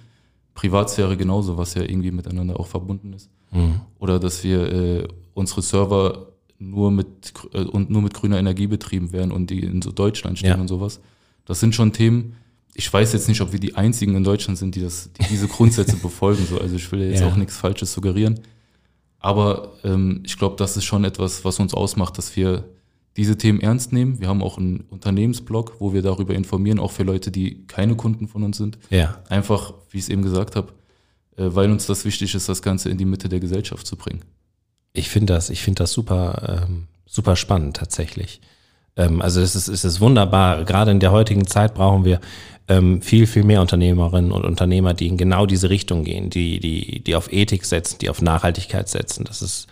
Privatsphäre genauso, was ja irgendwie miteinander auch verbunden ist. Mhm. Oder dass wir äh, unsere Server nur mit äh, und nur mit grüner Energie betrieben werden und die in so Deutschland stehen Ja. und sowas. Das sind schon Themen. Ich weiß jetzt nicht, ob wir die einzigen in Deutschland sind, die das, die diese Grundsätze befolgen. So. Also ich will jetzt Ja. auch nichts Falsches suggerieren. Aber ähm, ich glaube, das ist schon etwas, was uns ausmacht, dass wir diese Themen ernst nehmen. Wir haben auch einen Unternehmensblog, wo wir darüber informieren, auch für Leute, die keine Kunden von uns sind. Ja. Einfach, wie ich es eben gesagt habe, äh, weil uns das wichtig ist, das Ganze in die Mitte der Gesellschaft zu bringen. Ich finde das, ich finde das super, ähm, super spannend tatsächlich. Ähm, also es ist, es ist wunderbar. Gerade in der heutigen Zeit brauchen wir ähm, viel, viel mehr Unternehmerinnen und Unternehmer, die in genau diese Richtung gehen, die, die, die auf Ethik setzen, die auf Nachhaltigkeit setzen. Das ist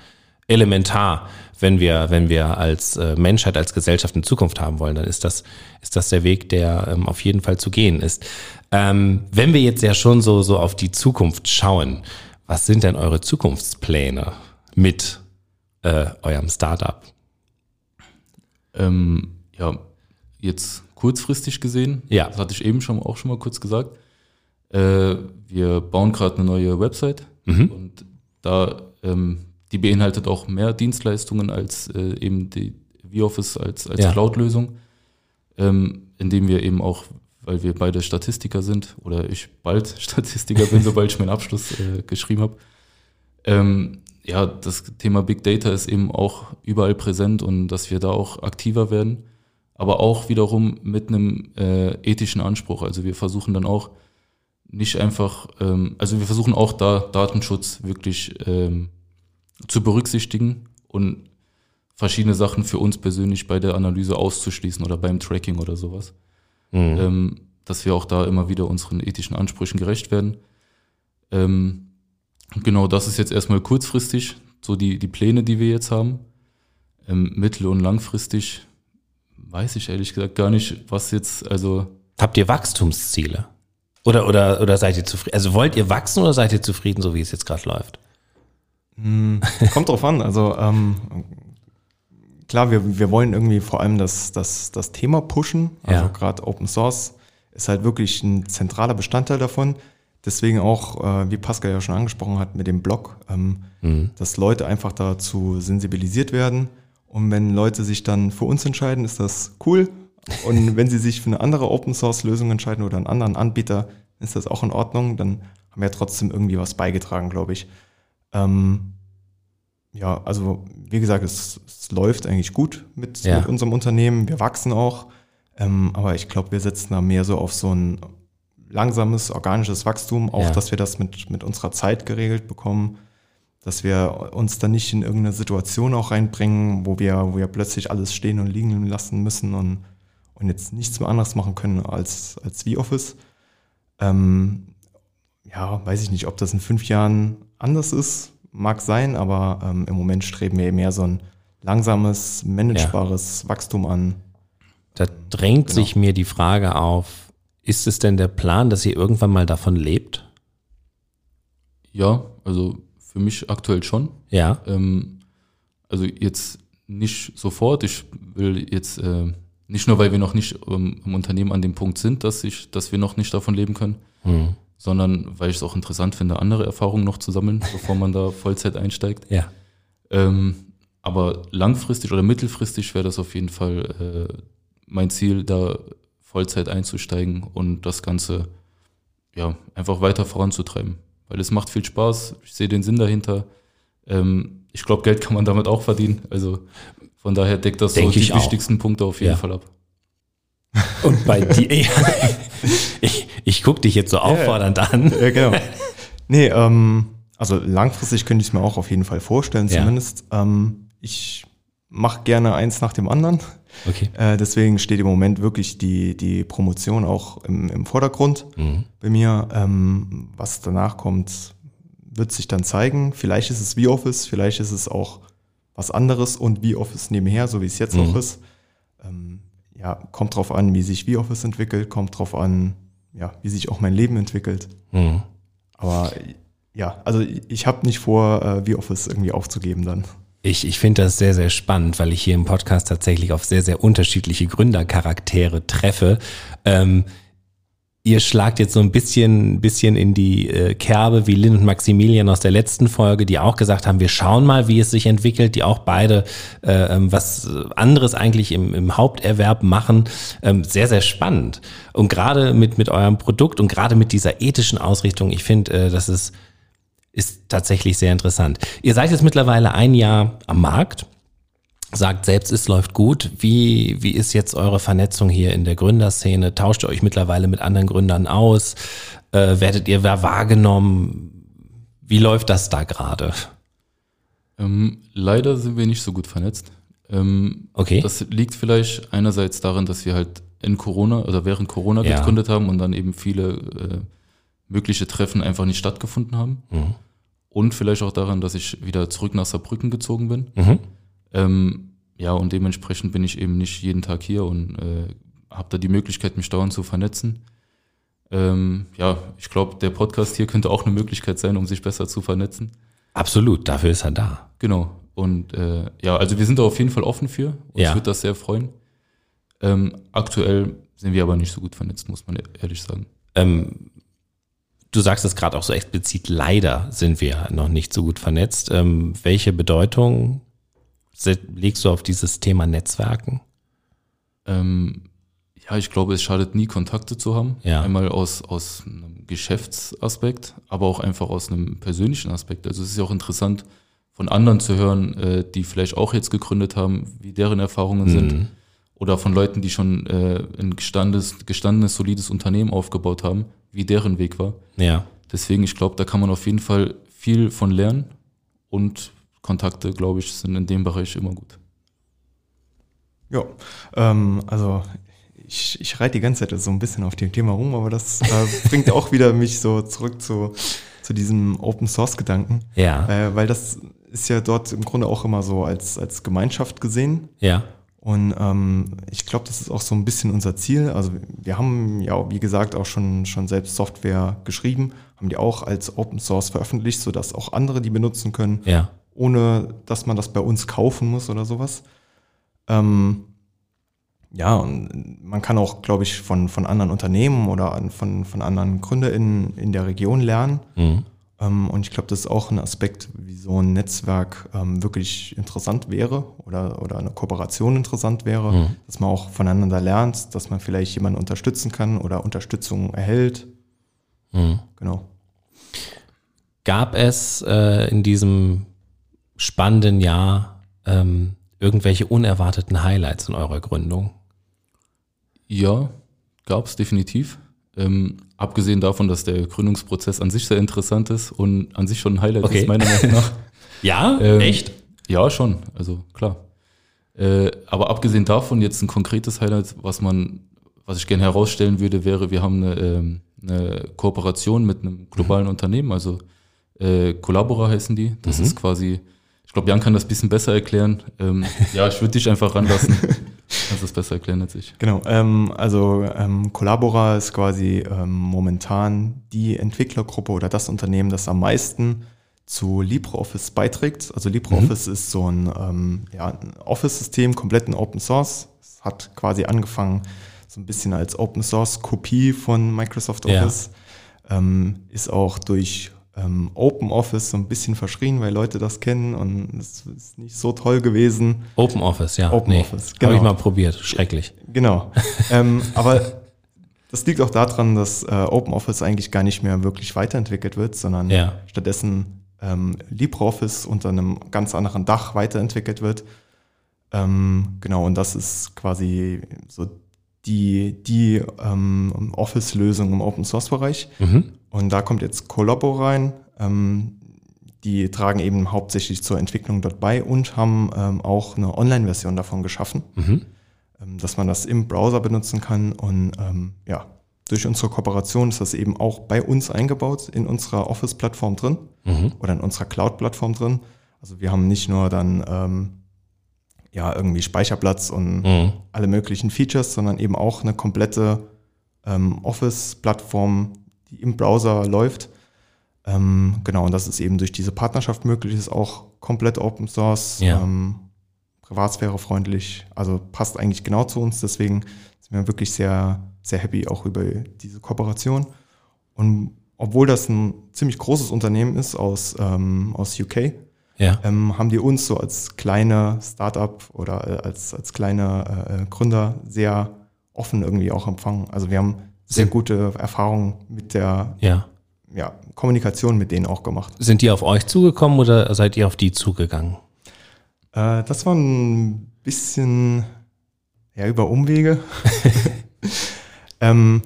elementar, wenn wir, wenn wir als äh, Menschheit, als Gesellschaft eine Zukunft haben wollen, dann ist das, ist das der Weg, der ähm, auf jeden Fall zu gehen ist. Ähm, wenn wir jetzt ja schon so, so auf die Zukunft schauen, was sind denn eure Zukunftspläne mit äh, eurem Startup? Ähm, ja, jetzt kurzfristig gesehen, Ja. das hatte ich eben schon auch schon mal kurz gesagt. Äh, wir bauen gerade eine neue Website Mhm. und da ähm, die beinhaltet auch mehr Dienstleistungen als äh, eben die VOffice als, als Ja. Cloud-Lösung, ähm, indem wir eben auch, weil wir beide Statistiker sind oder ich bald Statistiker bin, sobald ich meinen Abschluss äh, geschrieben habe, ähm, ja, das Thema Big Data ist eben auch überall präsent und dass wir da auch aktiver werden, aber auch wiederum mit einem äh, ethischen Anspruch. Also wir versuchen dann auch nicht einfach, ähm, also wir versuchen auch da Datenschutz wirklich ähm, zu berücksichtigen und verschiedene Sachen für uns persönlich bei der Analyse auszuschließen oder beim Tracking oder sowas. Mhm. Ähm, dass wir auch da immer wieder unseren ethischen Ansprüchen gerecht werden. Ähm, genau, das ist jetzt erstmal kurzfristig, so die, die Pläne, die wir jetzt haben. Ähm, mittel- und langfristig weiß ich ehrlich gesagt gar nicht, was jetzt, also Habt ihr Wachstumsziele? Oder, oder, oder seid ihr zufrieden? Also wollt ihr wachsen oder seid ihr zufrieden, so wie es jetzt gerade läuft? Hm, Kommt drauf an. Also ähm, klar, wir, wir wollen irgendwie vor allem das, das, das Thema pushen. Also Ja. gerade Open Source ist halt wirklich ein zentraler Bestandteil davon. Deswegen auch, äh, wie Pascal ja schon angesprochen hat, mit dem Blog, ähm, Mhm. dass Leute einfach dazu sensibilisiert werden. Und wenn Leute sich dann für uns entscheiden, ist das cool. Und wenn sie sich für eine andere Open Source Lösung entscheiden oder einen anderen Anbieter, ist das auch in Ordnung. Dann haben wir trotzdem irgendwie was beigetragen, glaube ich. Ähm, ja, also wie gesagt, es, es läuft eigentlich gut mit, Ja. mit unserem Unternehmen. Wir wachsen auch. Ähm, aber ich glaube, wir setzen da mehr so auf so ein langsames, organisches Wachstum, auch Ja. dass wir das mit, mit unserer Zeit geregelt bekommen, dass wir uns dann nicht in irgendeine Situation auch reinbringen, wo wir, wo wir plötzlich alles stehen und liegen lassen müssen und, und jetzt nichts mehr anderes machen können als, als V-Office. Ähm, ja, weiß ich nicht, ob das in fünf Jahren anders ist, mag sein, aber ähm, im Moment streben wir mehr so ein langsames, managebares Wachstum an. Da drängt genau. sich mir die Frage auf, ist es denn der Plan, dass ihr irgendwann mal davon lebt? Ja, also für mich aktuell schon. Ja. Ähm, also jetzt nicht sofort. Ich will jetzt äh, nicht nur, weil wir noch nicht ähm, im Unternehmen an dem Punkt sind, dass ich, dass wir noch nicht davon leben können, mhm. sondern weil ich es auch interessant finde, andere Erfahrungen noch zu sammeln, bevor man da Vollzeit einsteigt. Ja. Ähm, aber langfristig oder mittelfristig wäre das auf jeden Fall äh, mein Ziel, da Vollzeit einzusteigen und das Ganze ja einfach weiter voranzutreiben weil es macht viel Spaß. Ich sehe den Sinn dahinter. Ähm, ich glaube, Geld kann man damit auch verdienen. Also von daher deckt das Denk so die auch. wichtigsten Punkte auf jeden ja. Fall ab. Und bei dir, ich, ich gucke dich jetzt so auffordernd ja, an. Ja, genau. Nee, ähm, also langfristig könnte ich es mir auch auf jeden Fall vorstellen, zumindest. Ja. Ähm, ich mache gerne eins nach dem anderen. Okay. Äh, deswegen steht im Moment wirklich die, die Promotion auch im, im Vordergrund mhm. bei mir. Ähm, was danach kommt, wird sich dann zeigen. Vielleicht ist es V-Office, vielleicht ist es auch was anderes und V-Office nebenher, so wie es jetzt mhm. auch ist. Ähm, ja, kommt drauf an, wie sich V-Office entwickelt, kommt drauf an, ja, wie sich auch mein Leben entwickelt. Mhm. Aber ja, also ich habe nicht vor, äh, V-Office irgendwie aufzugeben dann. Ich, ich finde das sehr, sehr spannend, weil ich hier im Podcast tatsächlich auf sehr, sehr unterschiedliche Gründercharaktere treffe. Ähm, ihr schlagt jetzt so ein bisschen, bisschen in die äh, Kerbe wie Lynn und Maximilian aus der letzten Folge, die auch gesagt haben, wir schauen mal, wie es sich entwickelt, die auch beide äh, ähm, was anderes eigentlich im, im Haupterwerb machen. Ähm, sehr, sehr spannend. Und gerade mit, mit eurem Produkt und gerade mit dieser ethischen Ausrichtung, ich finde, äh, das ist ist tatsächlich sehr interessant. Ihr seid jetzt mittlerweile ein Jahr am Markt, sagt selbst, es läuft gut. Wie, wie ist jetzt eure Vernetzung hier in der Gründerszene? Tauscht ihr euch mittlerweile mit anderen Gründern aus? Äh, werdet ihr wahrgenommen? Wie läuft das da gerade? Ähm, leider sind wir nicht so gut vernetzt. Ähm, okay. Das liegt vielleicht einerseits daran, dass wir halt in Corona oder während Corona ja. gegründet haben und dann eben viele äh, mögliche Treffen einfach nicht stattgefunden haben. Mhm. Und vielleicht auch daran, dass ich wieder zurück nach Saarbrücken gezogen bin. Mhm. Ähm, ja, und dementsprechend bin ich eben nicht jeden Tag hier und äh, habe da die Möglichkeit, mich dauernd zu vernetzen. Ähm, ja, ich glaube, der Podcast hier könnte auch eine Möglichkeit sein, um sich besser zu vernetzen. Absolut, dafür ist er da. Genau. Und äh, ja, also wir sind da auf jeden Fall offen für. Uns ja. würde das sehr freuen. Ähm, aktuell sind wir aber nicht so gut vernetzt, muss man ehrlich sagen. Ähm, Du sagst es gerade auch so explizit, leider sind wir noch nicht so gut vernetzt. Ähm, welche Bedeutung legst du auf dieses Thema Netzwerken? Ähm, ja, ich glaube, es schadet nie, Kontakte zu haben. Ja. Einmal aus, aus einem Geschäftsaspekt, aber auch einfach aus einem persönlichen Aspekt. Also es ist ja auch interessant, von anderen zu hören, äh, die vielleicht auch jetzt gegründet haben, wie deren Erfahrungen mhm. sind. Oder von Leuten, die schon äh, ein gestandenes, gestandenes, solides Unternehmen aufgebaut haben, wie deren Weg war. Ja. Deswegen, ich glaube, da kann man auf jeden Fall viel von lernen und Kontakte, glaube ich, sind in dem Bereich immer gut. Ja, ähm, also ich, ich reite die ganze Zeit so ein bisschen auf dem Thema rum, aber das äh, bringt auch wieder mich so zurück zu, zu diesem Open Source Gedanken. Ja. Äh, weil das ist ja dort im Grunde auch immer so als, als Gemeinschaft gesehen. Ja. Und ähm, ich glaube, das ist auch so ein bisschen unser Ziel. Also wir haben ja, wie gesagt, auch schon, schon selbst Software geschrieben, haben die auch als Open Source veröffentlicht, sodass auch andere die benutzen können, ja. ohne dass man das bei uns kaufen muss oder sowas. Ähm, ja, und man kann auch, glaube ich, von, von anderen Unternehmen oder von, von anderen GründerInnen in der Region lernen. Mhm. Ähm, und ich glaube, das ist auch ein Aspekt, wie so ein Netzwerk ähm, wirklich interessant wäre oder, oder eine Kooperation interessant wäre, mhm. dass man auch voneinander lernt, dass man vielleicht jemanden unterstützen kann oder Unterstützung erhält. Mhm. Genau. Gab es äh, in diesem spannenden Jahr ähm, irgendwelche unerwarteten Highlights in eurer Gründung? Ja, gab es definitiv. Ähm, abgesehen davon, dass der Gründungsprozess an sich sehr interessant ist und an sich schon ein Highlight okay. ist, meiner Meinung nach. ja, ähm, echt? Ja, schon, also klar. Äh, aber abgesehen davon, jetzt ein konkretes Highlight, was man, was ich gerne herausstellen würde, wäre, wir haben eine, ähm, eine Kooperation mit einem globalen mhm. Unternehmen, also äh, Collabora heißen die. Das mhm. ist quasi, ich glaube, Jan kann das ein bisschen besser erklären. Ähm, ja, ich würde dich einfach ranlassen. kannst es besser erklären als ich. Genau, ähm, also ähm, Collabora ist quasi ähm, momentan die Entwicklergruppe oder das Unternehmen, das am meisten zu LibreOffice beiträgt. Also LibreOffice mhm. ist so ein, ähm, ja, Office-System, komplett in Open Source. Es hat quasi angefangen so ein bisschen als Open Source-Kopie von Microsoft Office. Ja. Ähm, ist auch durch ähm, Open Office so ein bisschen verschrien, weil Leute das kennen und es ist nicht so toll gewesen. Open Office, ja. Open nee, Office, genau. Habe ich mal probiert, schrecklich. Genau. ähm, aber das liegt auch daran, dass äh, Open Office eigentlich gar nicht mehr wirklich weiterentwickelt wird, sondern ja. stattdessen ähm, LibreOffice unter einem ganz anderen Dach weiterentwickelt wird. Ähm, genau, und das ist quasi so die, die ähm, Office-Lösung im Open-Source-Bereich. Mhm. Und da kommt jetzt Collabo rein. Ähm, die tragen eben hauptsächlich zur Entwicklung dort bei und haben ähm, auch eine Online-Version davon geschaffen, mhm. ähm, dass man das im Browser benutzen kann. Und ähm, ja, durch unsere Kooperation ist das eben auch bei uns eingebaut in unserer Office-Plattform drin mhm. oder in unserer Cloud-Plattform drin. Also wir haben nicht nur dann ähm, ja irgendwie Speicherplatz und mhm. alle möglichen Features, sondern eben auch eine komplette ähm, Office-Plattform, die im Browser läuft. Ähm, genau, und das ist eben durch diese Partnerschaft möglich, ist auch komplett Open Source, ja. ähm, privatsphärefreundlich, also passt eigentlich genau zu uns. Deswegen sind wir wirklich sehr, sehr happy auch über diese Kooperation. Und obwohl das ein ziemlich großes Unternehmen ist aus, ähm, aus UK, ja. ähm, haben die uns so als kleine Startup oder äh, als, als kleine äh, Gründer sehr offen irgendwie auch empfangen. Also wir haben sehr gute Erfahrungen mit der ja. Ja, Kommunikation mit denen auch gemacht. Sind die auf euch zugekommen oder seid ihr auf die zugegangen? Äh, das war ein bisschen ja, über Umwege. ähm,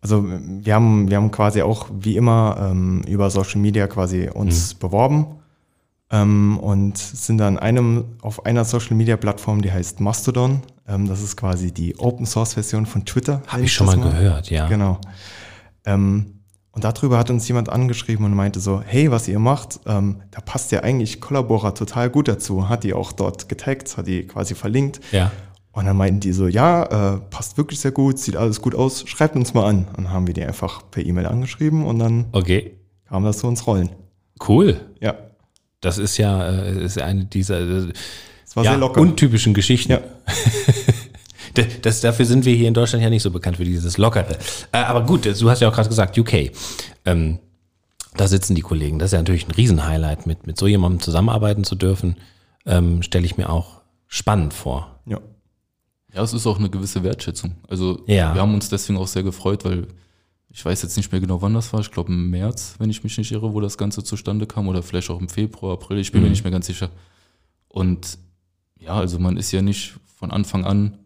also wir haben, wir haben quasi auch wie immer ähm, über Social Media quasi uns mhm. beworben ähm, und sind dann einem, auf einer Social Media Plattform, die heißt Mastodon. Ähm, das ist quasi die Open Source Version von Twitter. Habe ich schon mal, mal gehört, ja. Genau. Ähm, und darüber hat uns jemand angeschrieben und meinte so, hey, was ihr macht, ähm, da passt ja eigentlich Kollabora total gut dazu. Hat die auch dort getaggt, hat die quasi verlinkt. Ja. Und dann meinten die so, ja, äh, passt wirklich sehr gut, sieht alles gut aus, schreibt uns mal an. Und dann haben wir die einfach per E-Mail angeschrieben und dann okay. kam das zu uns rollen. Cool. Ja. Das ist ja äh, ist eine dieser äh, ja, untypischen Geschichten. Ja. das, dafür sind wir hier in Deutschland ja nicht so bekannt für dieses Lockere. Äh, aber gut, du hast ja auch gerade gesagt, UK. Ähm, da sitzen die Kollegen. Das ist ja natürlich ein Riesenhighlight, mit, mit so jemandem zusammenarbeiten zu dürfen. Ähm, Stelle ich mir auch spannend vor. Ja. Ja, es ist auch eine gewisse Wertschätzung. Also ja. wir haben uns deswegen auch sehr gefreut, weil ich weiß jetzt nicht mehr genau, wann das war. Ich glaube im März, wenn ich mich nicht irre, wo das Ganze zustande kam oder vielleicht auch im Februar, April. Ich bin mhm. mir nicht mehr ganz sicher. Und ja, also man ist ja nicht von Anfang an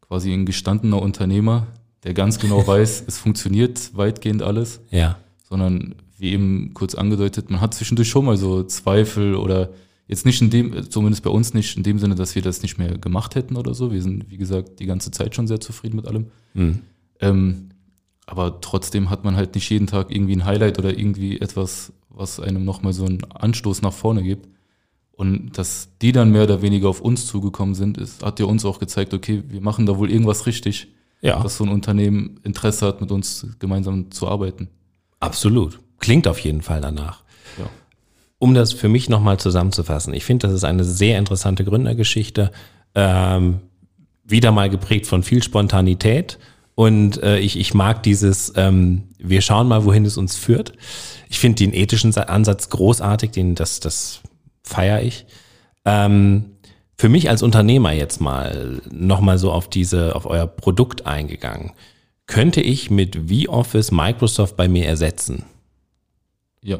quasi ein gestandener Unternehmer, der ganz genau weiß, es funktioniert weitgehend alles. Ja. Sondern wie eben kurz angedeutet, man hat zwischendurch schon mal so Zweifel oder jetzt nicht in dem, zumindest bei uns nicht in dem Sinne, dass wir das nicht mehr gemacht hätten oder so. Wir sind, wie gesagt, die ganze Zeit schon sehr zufrieden mit allem. Mhm. Ähm, aber trotzdem hat man halt nicht jeden Tag irgendwie ein Highlight oder irgendwie etwas, was einem nochmal so einen Anstoß nach vorne gibt. Und dass die dann mehr oder weniger auf uns zugekommen sind, ist, hat ja uns auch gezeigt, okay, wir machen da wohl irgendwas richtig, ja. dass so ein Unternehmen Interesse hat, mit uns gemeinsam zu arbeiten. Absolut. Klingt auf jeden Fall danach. Ja. Um das für mich nochmal zusammenzufassen, ich finde, das ist eine sehr interessante Gründergeschichte, ähm, wieder mal geprägt von viel Spontanität und äh, ich, ich mag dieses, ähm, wir schauen mal, wohin es uns führt. Ich finde den ethischen Ansatz großartig, den, das, das feiere ich. Ähm, für mich als Unternehmer jetzt mal nochmal so auf diese, auf euer Produkt eingegangen. Könnte ich mit V-Office Microsoft bei mir ersetzen? Ja.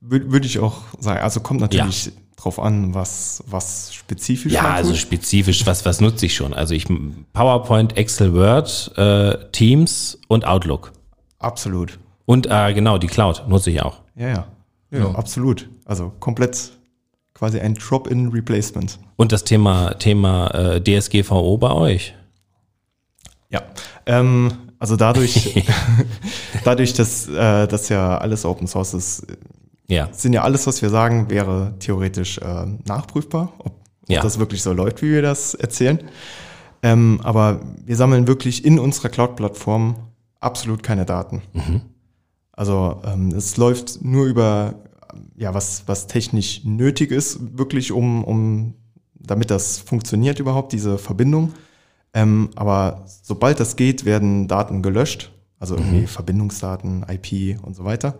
Würde ich auch sagen. Also kommt natürlich ja drauf an, was, was spezifisch Ja, also spezifisch, was, was nutze ich schon? Also ich PowerPoint, Excel, Word, äh, Teams und Outlook. Absolut. Und äh, genau, die Cloud nutze ich auch. Ja, ja, ja, ja. absolut. Also komplett quasi ein Drop-in-Replacement. Und das Thema, Thema äh, DSGVO bei euch? Ja, ähm, also dadurch, dadurch, dass äh, das ja alles Open Source ist, ja. Sind ja alles, was wir sagen, wäre theoretisch äh, nachprüfbar, ob, ob ja. das wirklich so läuft, wie wir das erzählen. Ähm, aber wir sammeln wirklich in unserer Cloud-Plattform absolut keine Daten. Also ähm, es läuft nur über ja was was technisch nötig ist, wirklich um um damit das funktioniert überhaupt diese Verbindung. Ähm, aber sobald das geht, werden Daten gelöscht, also irgendwie Verbindungsdaten, IP und so weiter.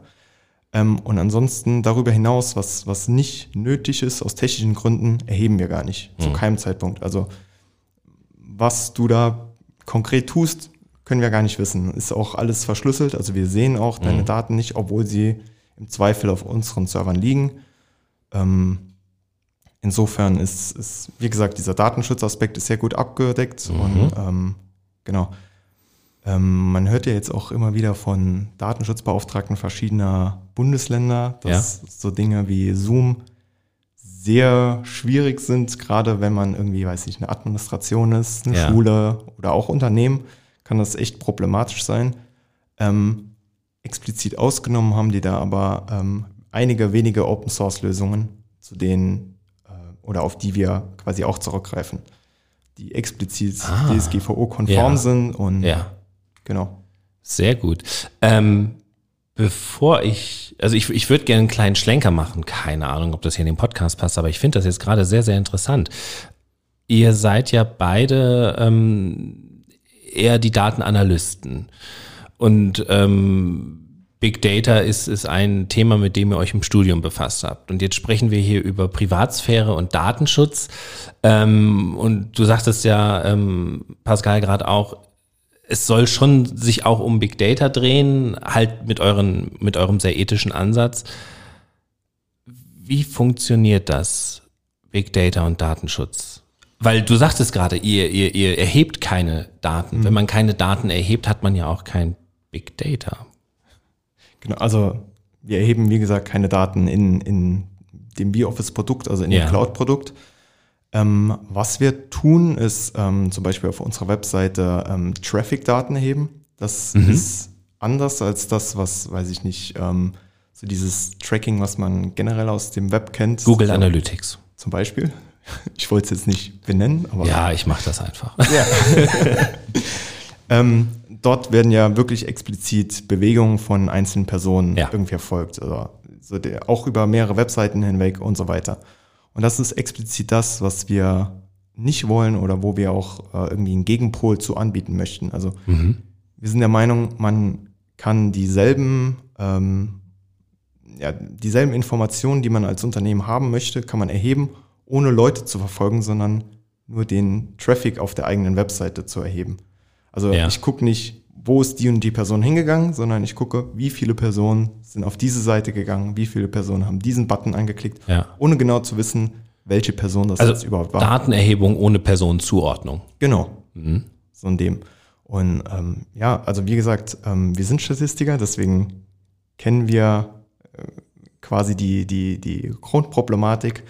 Ähm, und ansonsten darüber hinaus, was, was nicht nötig ist aus technischen Gründen, erheben wir gar nicht. Zu keinem Zeitpunkt. Also was du da konkret tust, können wir gar nicht wissen. Ist auch alles verschlüsselt. Also wir sehen auch deine Daten nicht, obwohl sie im Zweifel auf unseren Servern liegen. Ähm, insofern ist, ist, wie gesagt, dieser Datenschutzaspekt ist sehr gut abgedeckt. Und ähm, genau. Ähm, man hört ja jetzt auch immer wieder von Datenschutzbeauftragten verschiedener Bundesländer, dass so Dinge wie Zoom sehr schwierig sind, gerade wenn man irgendwie, weiß ich, eine Administration ist, eine Ja. Schule oder auch Unternehmen, kann das echt problematisch sein. Ähm, explizit ausgenommen haben die da aber ähm, einige wenige Open Source Lösungen, zu denen äh, oder auf die wir quasi auch zurückgreifen, die explizit Ah. DSGVO-konform Ja. sind und Ja. genau. Sehr gut. Ähm, bevor ich, also ich, ich würde gerne einen kleinen Schlenker machen. Keine Ahnung, ob das hier in den Podcast passt, aber ich finde das jetzt gerade sehr, sehr interessant. Ihr seid ja beide ähm, eher die Datenanalysten. Und ähm, Big Data ist, ist ein Thema, mit dem ihr euch im Studium befasst habt. Und jetzt sprechen wir hier über Privatsphäre und Datenschutz. Ähm, und du sagtest ja, ähm, Pascal, gerade auch, es soll schon sich auch um Big Data drehen, halt mit, euren, mit eurem sehr ethischen Ansatz. Wie funktioniert das, Big Data und Datenschutz? Weil du sagtest gerade, ihr, ihr, ihr erhebt keine Daten. Wenn man keine Daten erhebt, hat man ja auch kein Big Data. Genau, also wir erheben, wie gesagt, keine Daten in, in dem B-Office-Produkt, also in Ja. dem Cloud-Produkt. Ähm, was wir tun, ist ähm, zum Beispiel auf unserer Webseite ähm, Traffic-Daten erheben. Das Mhm. ist anders als das, was, weiß ich nicht, ähm, so dieses Tracking, was man generell aus dem Web kennt. Google so, Analytics. Zum Beispiel. Ich wollte es jetzt nicht benennen, aber Ja, ich mache das einfach. Ähm, dort werden ja wirklich explizit Bewegungen von einzelnen Personen Ja. irgendwie erfolgt. Also so der, auch über mehrere Webseiten hinweg und so weiter. Und das ist explizit das, was wir nicht wollen oder wo wir auch äh, irgendwie einen Gegenpol zu anbieten möchten. Also wir sind der Meinung, man kann dieselben, ähm, ja, dieselben Informationen, die man als Unternehmen haben möchte, kann man erheben, ohne Leute zu verfolgen, sondern nur den Traffic auf der eigenen Webseite zu erheben. Also Ja. ich gucke nicht, wo ist die und die Person hingegangen, sondern ich gucke, wie viele Personen sind auf diese Seite gegangen, wie viele Personen haben diesen Button angeklickt, Ja. ohne genau zu wissen, welche Person das Also jetzt überhaupt war. Datenerhebung ohne Personenzuordnung. Genau. So in dem. Und ähm, ja, also wie gesagt, ähm, wir sind Statistiker, deswegen kennen wir äh, quasi die, die, die Grundproblematik.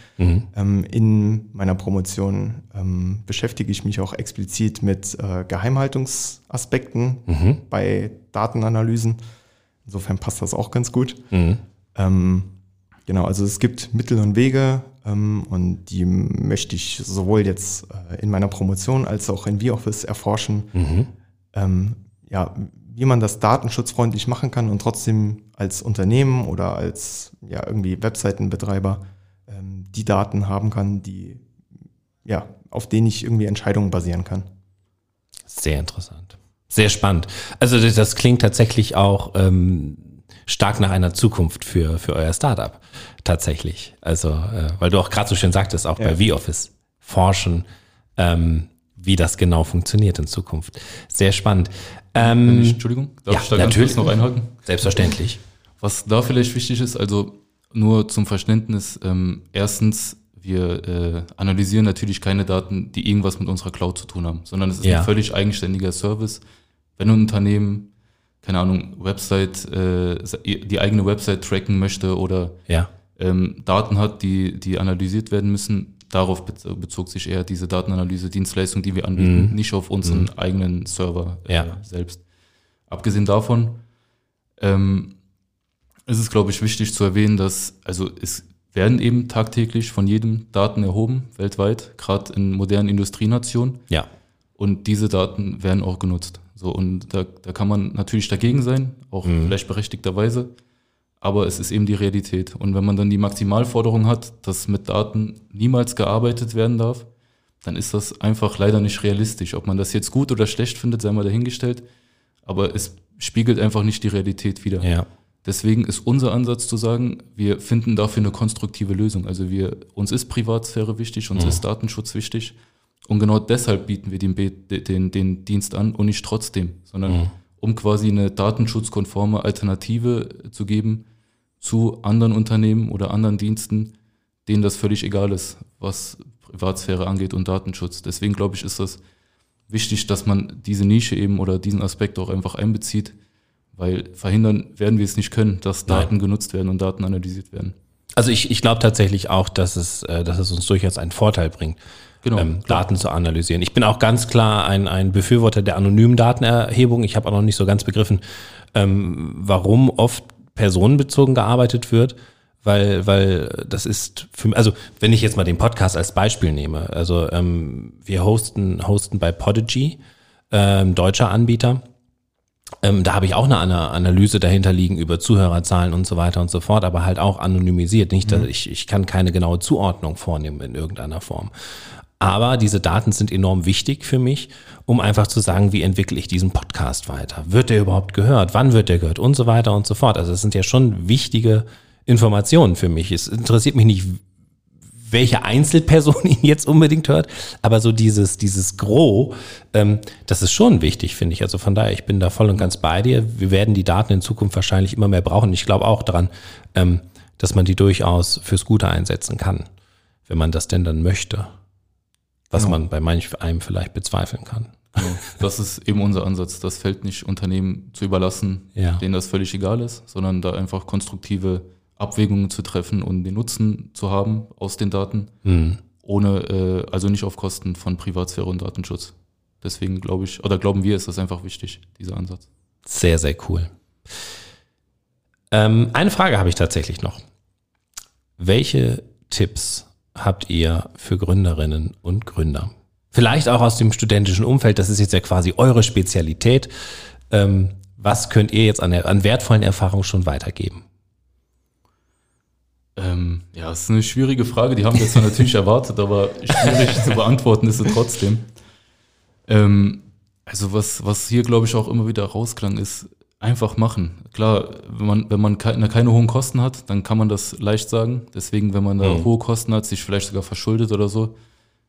Ähm, in meiner Promotion ähm, beschäftige ich mich auch explizit mit äh, Geheimhaltungsaspekten bei Datenanalysen. Insofern passt das auch ganz gut. Ähm, genau, also es gibt Mittel und Wege ähm, und die möchte ich sowohl jetzt äh, in meiner Promotion als auch in VOffice erforschen. Ähm, ja, wie man das datenschutzfreundlich machen kann und trotzdem als Unternehmen oder als ja, irgendwie Webseitenbetreiber ähm, die Daten haben kann, die ja, auf denen ich irgendwie Entscheidungen basieren kann. Sehr interessant. Sehr spannend. Also das, klingt tatsächlich auch ähm, stark nach einer Zukunft für, für euer Startup. Tatsächlich. Also, äh, weil du auch gerade so schön sagtest, auch bei VOffice forschen, ähm, wie das genau funktioniert in Zukunft. Sehr spannend. Ähm, ich, Entschuldigung, darf ja, ich da ganz kurz noch einhaken? selbstverständlich. Was da vielleicht wichtig ist, also nur zum Verständnis, ähm, erstens, wir äh, analysieren natürlich keine Daten, die irgendwas mit unserer Cloud zu tun haben, sondern es ist Ja. ein völlig eigenständiger Service. Wenn ein Unternehmen, keine Ahnung, Website, äh, die eigene Website tracken möchte oder Ja. ähm, Daten hat, die, die analysiert werden müssen, darauf bez- bezog sich eher diese Datenanalyse-Dienstleistung, die wir anbieten, nicht auf unseren eigenen Server äh, Ja. selbst. Abgesehen davon ähm, ist es, glaube ich, wichtig zu erwähnen, dass, also es werden eben tagtäglich von jedem Daten erhoben, weltweit, gerade in modernen Industrienationen. Ja. und diese Daten werden auch genutzt. So, und da, da kann man natürlich dagegen sein, auch mhm. vielleicht berechtigterweise, aber es ist eben die Realität. Und wenn man dann die Maximalforderung hat, dass mit Daten niemals gearbeitet werden darf, dann ist das einfach leider nicht realistisch. Ob man das jetzt gut oder schlecht findet, sei mal dahingestellt, aber es spiegelt einfach nicht die Realität wieder. Ja. Deswegen ist unser Ansatz zu sagen, wir finden dafür eine konstruktive Lösung. Also wir, uns ist Privatsphäre wichtig, uns mhm. ist Datenschutz wichtig. Und genau deshalb bieten wir den, den, den Dienst an und nicht trotzdem, sondern mhm. um quasi eine datenschutzkonforme Alternative zu geben zu anderen Unternehmen oder anderen Diensten, denen das völlig egal ist, was Privatsphäre angeht und Datenschutz. Deswegen glaube ich, ist das wichtig, dass man diese Nische eben oder diesen Aspekt auch einfach einbezieht weil verhindern werden wir es nicht können, dass Daten Nein. genutzt werden und Daten analysiert werden. Also ich, ich glaube tatsächlich auch, dass es, äh, dass es uns durchaus einen Vorteil bringt, genau, ähm, Daten zu analysieren. Ich bin auch ganz klar ein, ein Befürworter der anonymen Datenerhebung. Ich habe auch noch nicht so ganz begriffen, ähm, warum oft personenbezogen gearbeitet wird, weil, weil das ist für also wenn ich jetzt mal den Podcast als Beispiel nehme, also ähm, wir hosten, hosten bei Podigy, ähm, deutscher Anbieter ähm, da habe ich auch eine Analyse dahinter liegen über Zuhörerzahlen und so weiter und so fort, aber halt auch anonymisiert. Nicht, dass mhm. ich, ich kann keine genaue Zuordnung vornehmen in irgendeiner Form. Aber diese Daten sind enorm wichtig für mich, um einfach zu sagen, wie entwickle ich diesen Podcast weiter? Wird der überhaupt gehört? Wann wird der gehört? Und so weiter und so fort. Also es sind ja schon wichtige Informationen für mich. Es interessiert mich nicht, welche Einzelperson ihn jetzt unbedingt hört, aber so dieses, dieses Gros, ähm, das ist schon wichtig, finde ich. Also von daher, ich bin da voll und ganz bei dir. Wir werden die Daten in Zukunft wahrscheinlich immer mehr brauchen. Ich glaube auch daran, ähm, dass man die durchaus fürs Gute einsetzen kann, wenn man das denn dann möchte. Was genau. man bei manch einem vielleicht bezweifeln kann. Genau. Das ist eben unser Ansatz. Das fällt nicht Unternehmen zu überlassen, ja. denen das völlig egal ist, sondern da einfach konstruktive Abwägungen zu treffen und den Nutzen zu haben aus den Daten, mhm. ohne, äh, also nicht auf Kosten von Privatsphäre und Datenschutz. Deswegen glaube ich, oder glauben wir, ist das einfach wichtig, dieser Ansatz. Sehr, sehr cool. Ähm, eine Frage habe ich tatsächlich noch. Welche Tipps habt ihr für Gründerinnen und Gründer? Vielleicht auch aus dem studentischen Umfeld, das ist jetzt ja quasi eure Spezialität. Ähm, was könnt ihr jetzt an, an wertvollen Erfahrungen schon weitergeben? Ähm, ja, das ist eine schwierige Frage. Die haben wir zwar natürlich erwartet, aber schwierig zu beantworten ist sie trotzdem. Ähm, also was, was hier, glaube ich, auch immer wieder rausklang, ist einfach machen. Klar, wenn man, wenn man keine, keine hohen Kosten hat, dann kann man das leicht sagen. Deswegen, wenn man da mhm. hohe Kosten hat, sich vielleicht sogar verschuldet oder so,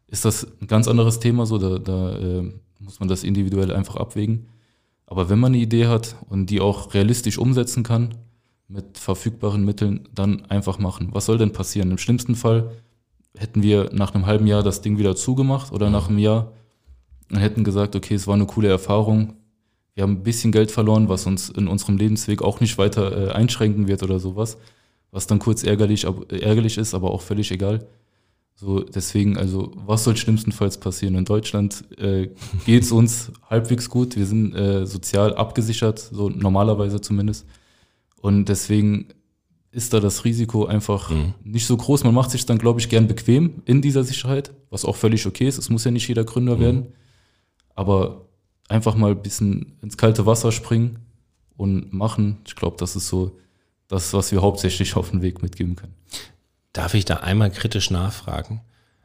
ist das ein ganz anderes Thema. So, da, da äh, muss man das individuell einfach abwägen. Aber wenn man eine Idee hat und die auch realistisch umsetzen kann, mit verfügbaren Mitteln dann einfach machen. Was soll denn passieren? Im schlimmsten Fall hätten wir nach einem halben Jahr das Ding wieder zugemacht oder nach einem Jahr und hätten gesagt, okay, es war eine coole Erfahrung. Wir haben ein bisschen Geld verloren, was uns in unserem Lebensweg auch nicht weiter äh, einschränken wird oder sowas, was dann kurz ärgerlich, ab, ärgerlich ist, aber auch völlig egal. So, deswegen, also, was soll schlimmstenfalls passieren? In Deutschland äh, geht es uns halbwegs gut. Wir sind äh, sozial abgesichert, so normalerweise zumindest. Und deswegen ist da das Risiko einfach mhm. nicht so groß. Man macht sich dann, glaube ich, gern bequem in dieser Sicherheit, was auch völlig okay ist. Es muss ja nicht jeder Gründer mhm. werden. Aber einfach mal ein bisschen ins kalte Wasser springen und machen. Ich glaube, das ist so das, was wir hauptsächlich auf den Weg mitgeben können. Darf ich da einmal kritisch nachfragen?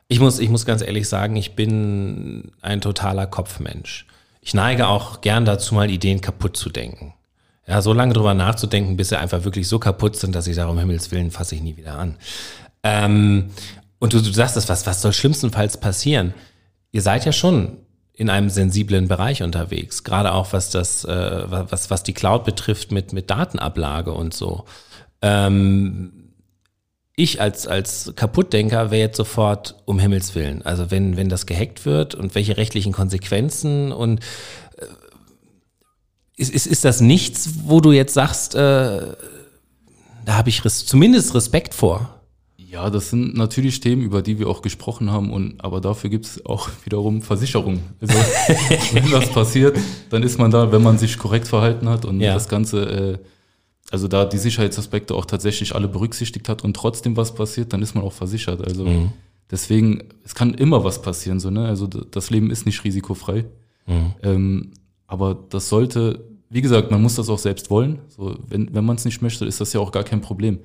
Ich muss, ich muss ganz ehrlich sagen, ich bin ein totaler Kopfmensch. Ich neige auch gern dazu, mal Ideen kaputt zu denken ja, so lange drüber nachzudenken, bis sie einfach wirklich so kaputt sind, dass ich sage, um Himmels Willen fasse ich nie wieder an. Ähm, und du, du sagst es, was, was soll schlimmstenfalls passieren? Ihr seid ja schon in einem sensiblen Bereich unterwegs, gerade auch was das, äh, was, was die Cloud betrifft mit, mit Datenablage und so. Ähm, ich als, als Kaputtdenker wäre jetzt sofort um Himmels Willen. Also wenn, wenn das gehackt wird und welche rechtlichen Konsequenzen und ist, ist, ist das nichts, wo du jetzt sagst, äh, da habe ich res zumindest Respekt vor? Ja, das sind natürlich Themen, über die wir auch gesprochen haben, und aber dafür gibt es auch wiederum Versicherungen. Also, wenn das passiert, dann ist man da, wenn man sich korrekt verhalten hat und ja. das Ganze, äh, also da die Sicherheitsaspekte auch tatsächlich alle berücksichtigt hat und trotzdem was passiert, dann ist man auch versichert. Also mhm. Deswegen, es kann immer was passieren, so, ne? Also das Leben ist nicht risikofrei. Mhm. Ähm, aber das sollte, wie gesagt, man muss das auch selbst wollen. So, wenn wenn man es nicht möchte, ist das ja auch gar kein Problem.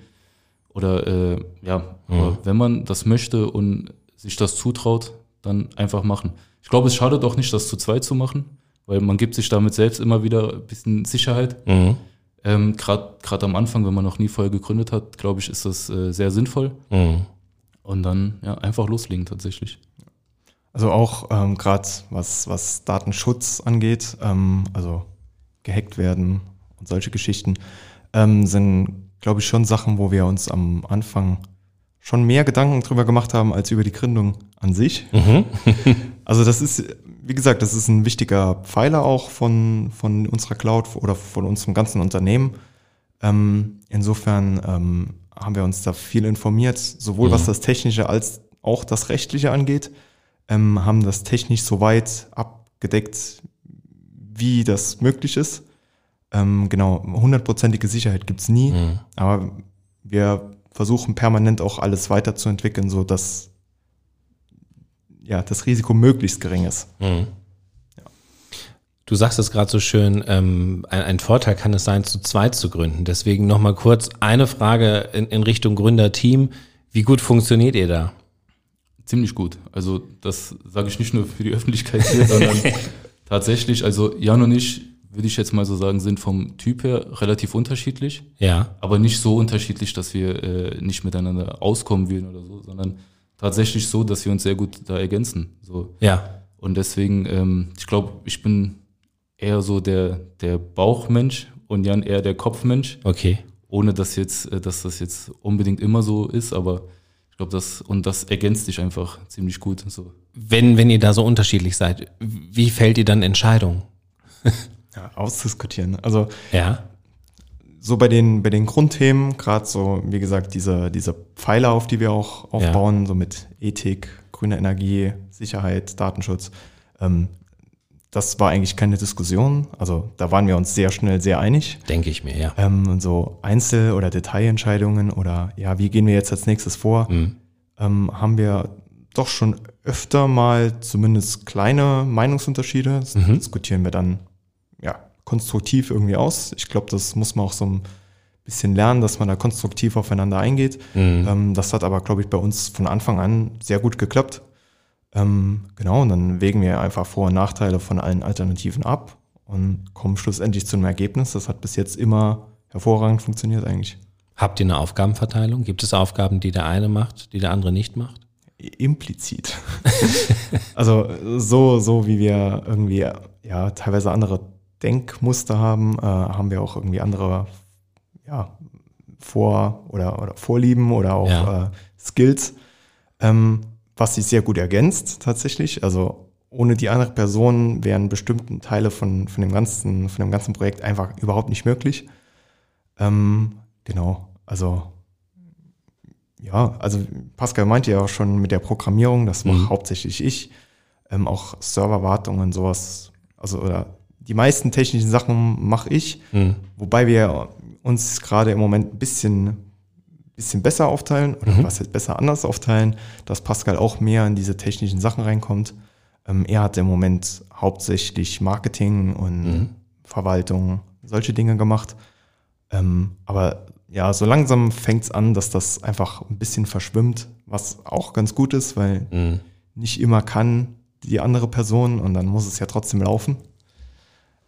Oder äh, ja, mhm. aber wenn man das möchte und sich das zutraut, dann einfach machen. Ich glaube, es schadet auch nicht, das zu zweit zu machen, weil man gibt sich damit selbst immer wieder ein bisschen Sicherheit. Mhm. Ähm, Gerade am Anfang, wenn man noch nie vorher gegründet hat, glaube ich, ist das äh, sehr sinnvoll. Mhm. Und dann ja, einfach loslegen tatsächlich. Also auch ähm, gerade was, was Datenschutz angeht, ähm, also gehackt werden und solche Geschichten, ähm, sind, glaube ich, schon Sachen, wo wir uns am Anfang schon mehr Gedanken drüber gemacht haben als über die Gründung an sich. Mhm. also das ist, wie gesagt, das ist ein wichtiger Pfeiler auch von, von unserer Cloud oder von unserem ganzen Unternehmen. Ähm, insofern ähm, haben wir uns da viel informiert, sowohl mhm. was das Technische als auch das Rechtliche angeht, ähm, haben das technisch so weit abgedeckt, wie das möglich ist. Ähm, genau, hundertprozentige Sicherheit gibt's nie, mhm. aber wir versuchen permanent auch alles weiterzuentwickeln, so dass ja, das Risiko möglichst gering ist. Mhm. Du sagst es gerade so schön, ähm, ein, ein, Vorteil kann es sein, zu zweit zu gründen. Deswegen nochmal kurz eine Frage in, in Richtung Gründerteam. Wie gut funktioniert ihr da? Ziemlich gut. Also das sage ich nicht nur für die Öffentlichkeit hier, sondern tatsächlich, also Jan und ich, würde ich jetzt mal so sagen, sind vom Typ her relativ unterschiedlich. Ja. Aber nicht so unterschiedlich, dass wir äh, nicht miteinander auskommen würden oder so, sondern tatsächlich so, dass wir uns sehr gut da ergänzen. So. Ja. Und deswegen, ähm, ich glaube, ich bin eher so der, der Bauchmensch und Jan eher der Kopfmensch. Okay. Ohne dass jetzt, äh, dass das jetzt unbedingt immer so ist, aber ich glaube, das, und das ergänzt dich einfach ziemlich gut. So. Wenn, wenn ihr da so unterschiedlich seid, wie fällt ihr dann Entscheidungen? ja, ausdiskutieren. Also ja so bei den, bei den Grundthemen, gerade so, wie gesagt, diese, diese Pfeiler, auf die wir auch aufbauen, ja. so mit Ethik, grüne Energie, Sicherheit, Datenschutz, ähm, das war eigentlich keine Diskussion. Also da waren wir uns sehr schnell sehr einig. Denke ich mir, ja. Ähm, so Einzel- oder Detailentscheidungen oder ja, wie gehen wir jetzt als nächstes vor, mhm. ähm, haben wir doch schon öfter mal zumindest kleine Meinungsunterschiede. Das mhm. diskutieren wir dann konstruktiv irgendwie aus. Ich glaube, das muss man auch so ein bisschen lernen, dass man da konstruktiv aufeinander eingeht. Mhm. Ähm, das hat aber, glaube ich, bei uns von Anfang an sehr gut geklappt. Ähm, genau, und dann wägen wir einfach Vor- und Nachteile von allen Alternativen ab und kommen schlussendlich zu einem Ergebnis. Das hat bis jetzt immer hervorragend funktioniert eigentlich. Habt ihr eine Aufgabenverteilung? Gibt es Aufgaben, die der eine macht, die der andere nicht macht? Implizit. also so, so wie wir irgendwie ja teilweise andere Denkmuster haben, äh, haben wir auch irgendwie andere ja, Vor- oder, oder Vorlieben oder auch ja. äh, Skills, ähm, was sich sehr gut ergänzt tatsächlich. Also ohne die andere Person wären bestimmte Teile von, von, dem, ganzen, von dem ganzen Projekt einfach überhaupt nicht möglich. Ähm, genau, also ja, also Pascal meinte ja auch schon mit der Programmierung, das mache mhm. hauptsächlich ich. Ähm, auch Serverwartungen, sowas, also oder die meisten technischen Sachen mache ich, mhm. wobei wir uns gerade im Moment ein bisschen, bisschen besser aufteilen oder mhm. was jetzt besser anders aufteilen, dass Pascal auch mehr in diese technischen Sachen reinkommt. Ähm, er hat im Moment hauptsächlich Marketing und mhm. Verwaltung, solche Dinge gemacht. Ähm, aber ja, so langsam fängt es an, dass das einfach ein bisschen verschwimmt, was auch ganz gut ist, weil mhm. nicht immer kann die andere Person und dann muss es ja trotzdem laufen.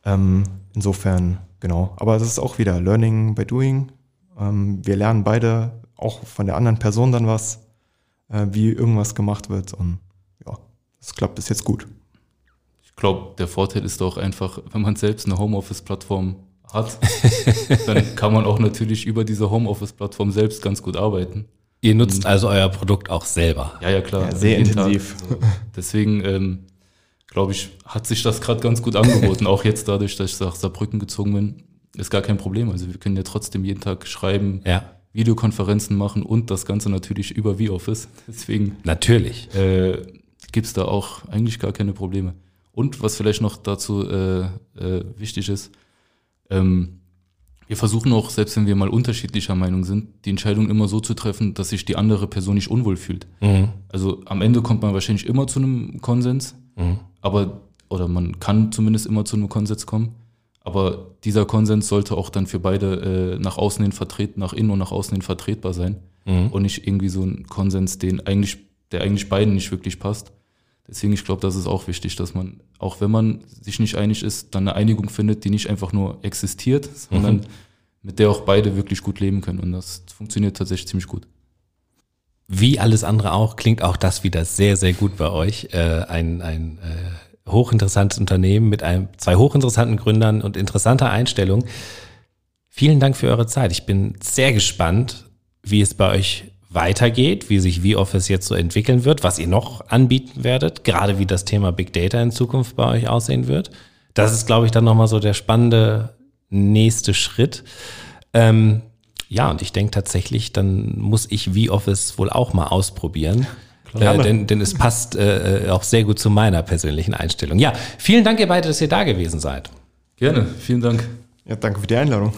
Ähm, insofern, genau. Aber das ist auch wieder Learning by Doing. Ähm, wir lernen beide auch von der anderen Person dann was, äh, wie irgendwas gemacht wird. Und ja, das klappt bis jetzt gut. Ich glaube, der Vorteil ist doch einfach, wenn man selbst eine Homeoffice-Plattform hat, dann kann man auch natürlich über diese Homeoffice-Plattform selbst ganz gut arbeiten. Ihr nutzt also euer Produkt auch selber. Ja, ja, klar. Ja, sehr intensiv. Also, deswegen ähm, glaube ich, hat sich das gerade ganz gut angeboten. auch jetzt dadurch, dass ich nach Saarbrücken gezogen bin, ist gar kein Problem. Also wir können ja trotzdem jeden Tag schreiben, ja. Videokonferenzen machen und das Ganze natürlich über V-Office. Deswegen natürlich äh, gibt es da auch eigentlich gar keine Probleme. Und was vielleicht noch dazu äh, äh, wichtig ist, ähm, Wir versuchen auch, selbst wenn wir mal unterschiedlicher Meinung sind, die Entscheidung immer so zu treffen, dass sich die andere Person nicht unwohl fühlt. Mhm. Also am Ende kommt man wahrscheinlich immer zu einem Konsens, mhm. aber oder man kann zumindest immer zu einem Konsens kommen. Aber dieser Konsens sollte auch dann für beide äh, nach außen hin vertreten, nach innen und nach außen hin vertretbar sein. Mhm. Und nicht irgendwie so ein Konsens, den eigentlich, der eigentlich beiden nicht wirklich passt. Deswegen, ich glaube, das ist auch wichtig, dass man, auch wenn man sich nicht einig ist, dann eine Einigung findet, die nicht einfach nur existiert, sondern mhm. mit der auch beide wirklich gut leben können. Und das funktioniert tatsächlich ziemlich gut. Wie alles andere auch, klingt auch das wieder sehr, sehr gut bei euch. Äh, ein ein äh, hochinteressantes Unternehmen mit einem, zwei hochinteressanten Gründern und interessanter Einstellung. Vielen Dank für eure Zeit. Ich bin sehr gespannt, wie es bei euch weitergeht, wie sich V-Office jetzt so entwickeln wird, was ihr noch anbieten werdet, gerade wie das Thema Big Data in Zukunft bei euch aussehen wird. Das ist, glaube ich, dann nochmal so der spannende nächste Schritt. Ähm, ja, und ich denke tatsächlich, dann muss ich V-Office wohl auch mal ausprobieren. Äh, denn, denn es passt äh, auch sehr gut zu meiner persönlichen Einstellung. Ja, vielen Dank, ihr beide, dass ihr da gewesen seid. Gerne, vielen Dank. Ja, danke für die Einladung.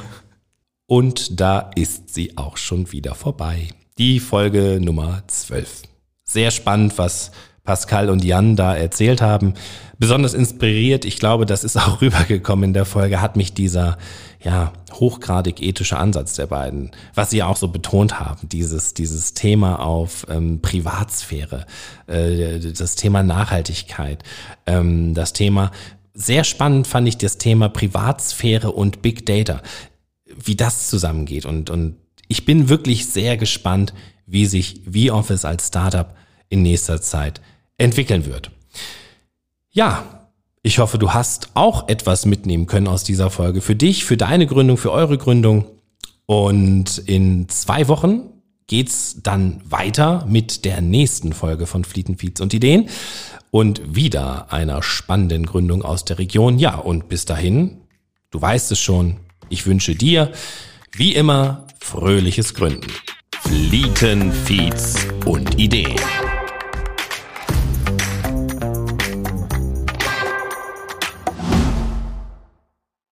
Und da ist sie auch schon wieder vorbei die Folge Nummer 12. Sehr spannend, was Pascal und Jan da erzählt haben. Besonders inspiriert, ich glaube, das ist auch rübergekommen in der Folge, hat mich dieser ja, hochgradig ethische Ansatz der beiden, was sie auch so betont haben, dieses, dieses Thema auf ähm, Privatsphäre, äh, das Thema Nachhaltigkeit, ähm, das Thema, sehr spannend fand ich das Thema Privatsphäre und Big Data, wie das zusammengeht und, und ich bin wirklich sehr gespannt, wie sich V-Office als Startup in nächster Zeit entwickeln wird. Ja, ich hoffe, du hast auch etwas mitnehmen können aus dieser Folge für dich, für deine Gründung, für eure Gründung. Und in zwei Wochen geht's dann weiter mit der nächsten Folge von Flietenfeeds und Ideen und wieder einer spannenden Gründung aus der Region. Ja, und bis dahin, du weißt es schon, ich wünsche dir wie immer fröhliches Gründen. Flieten, Feeds und Ideen.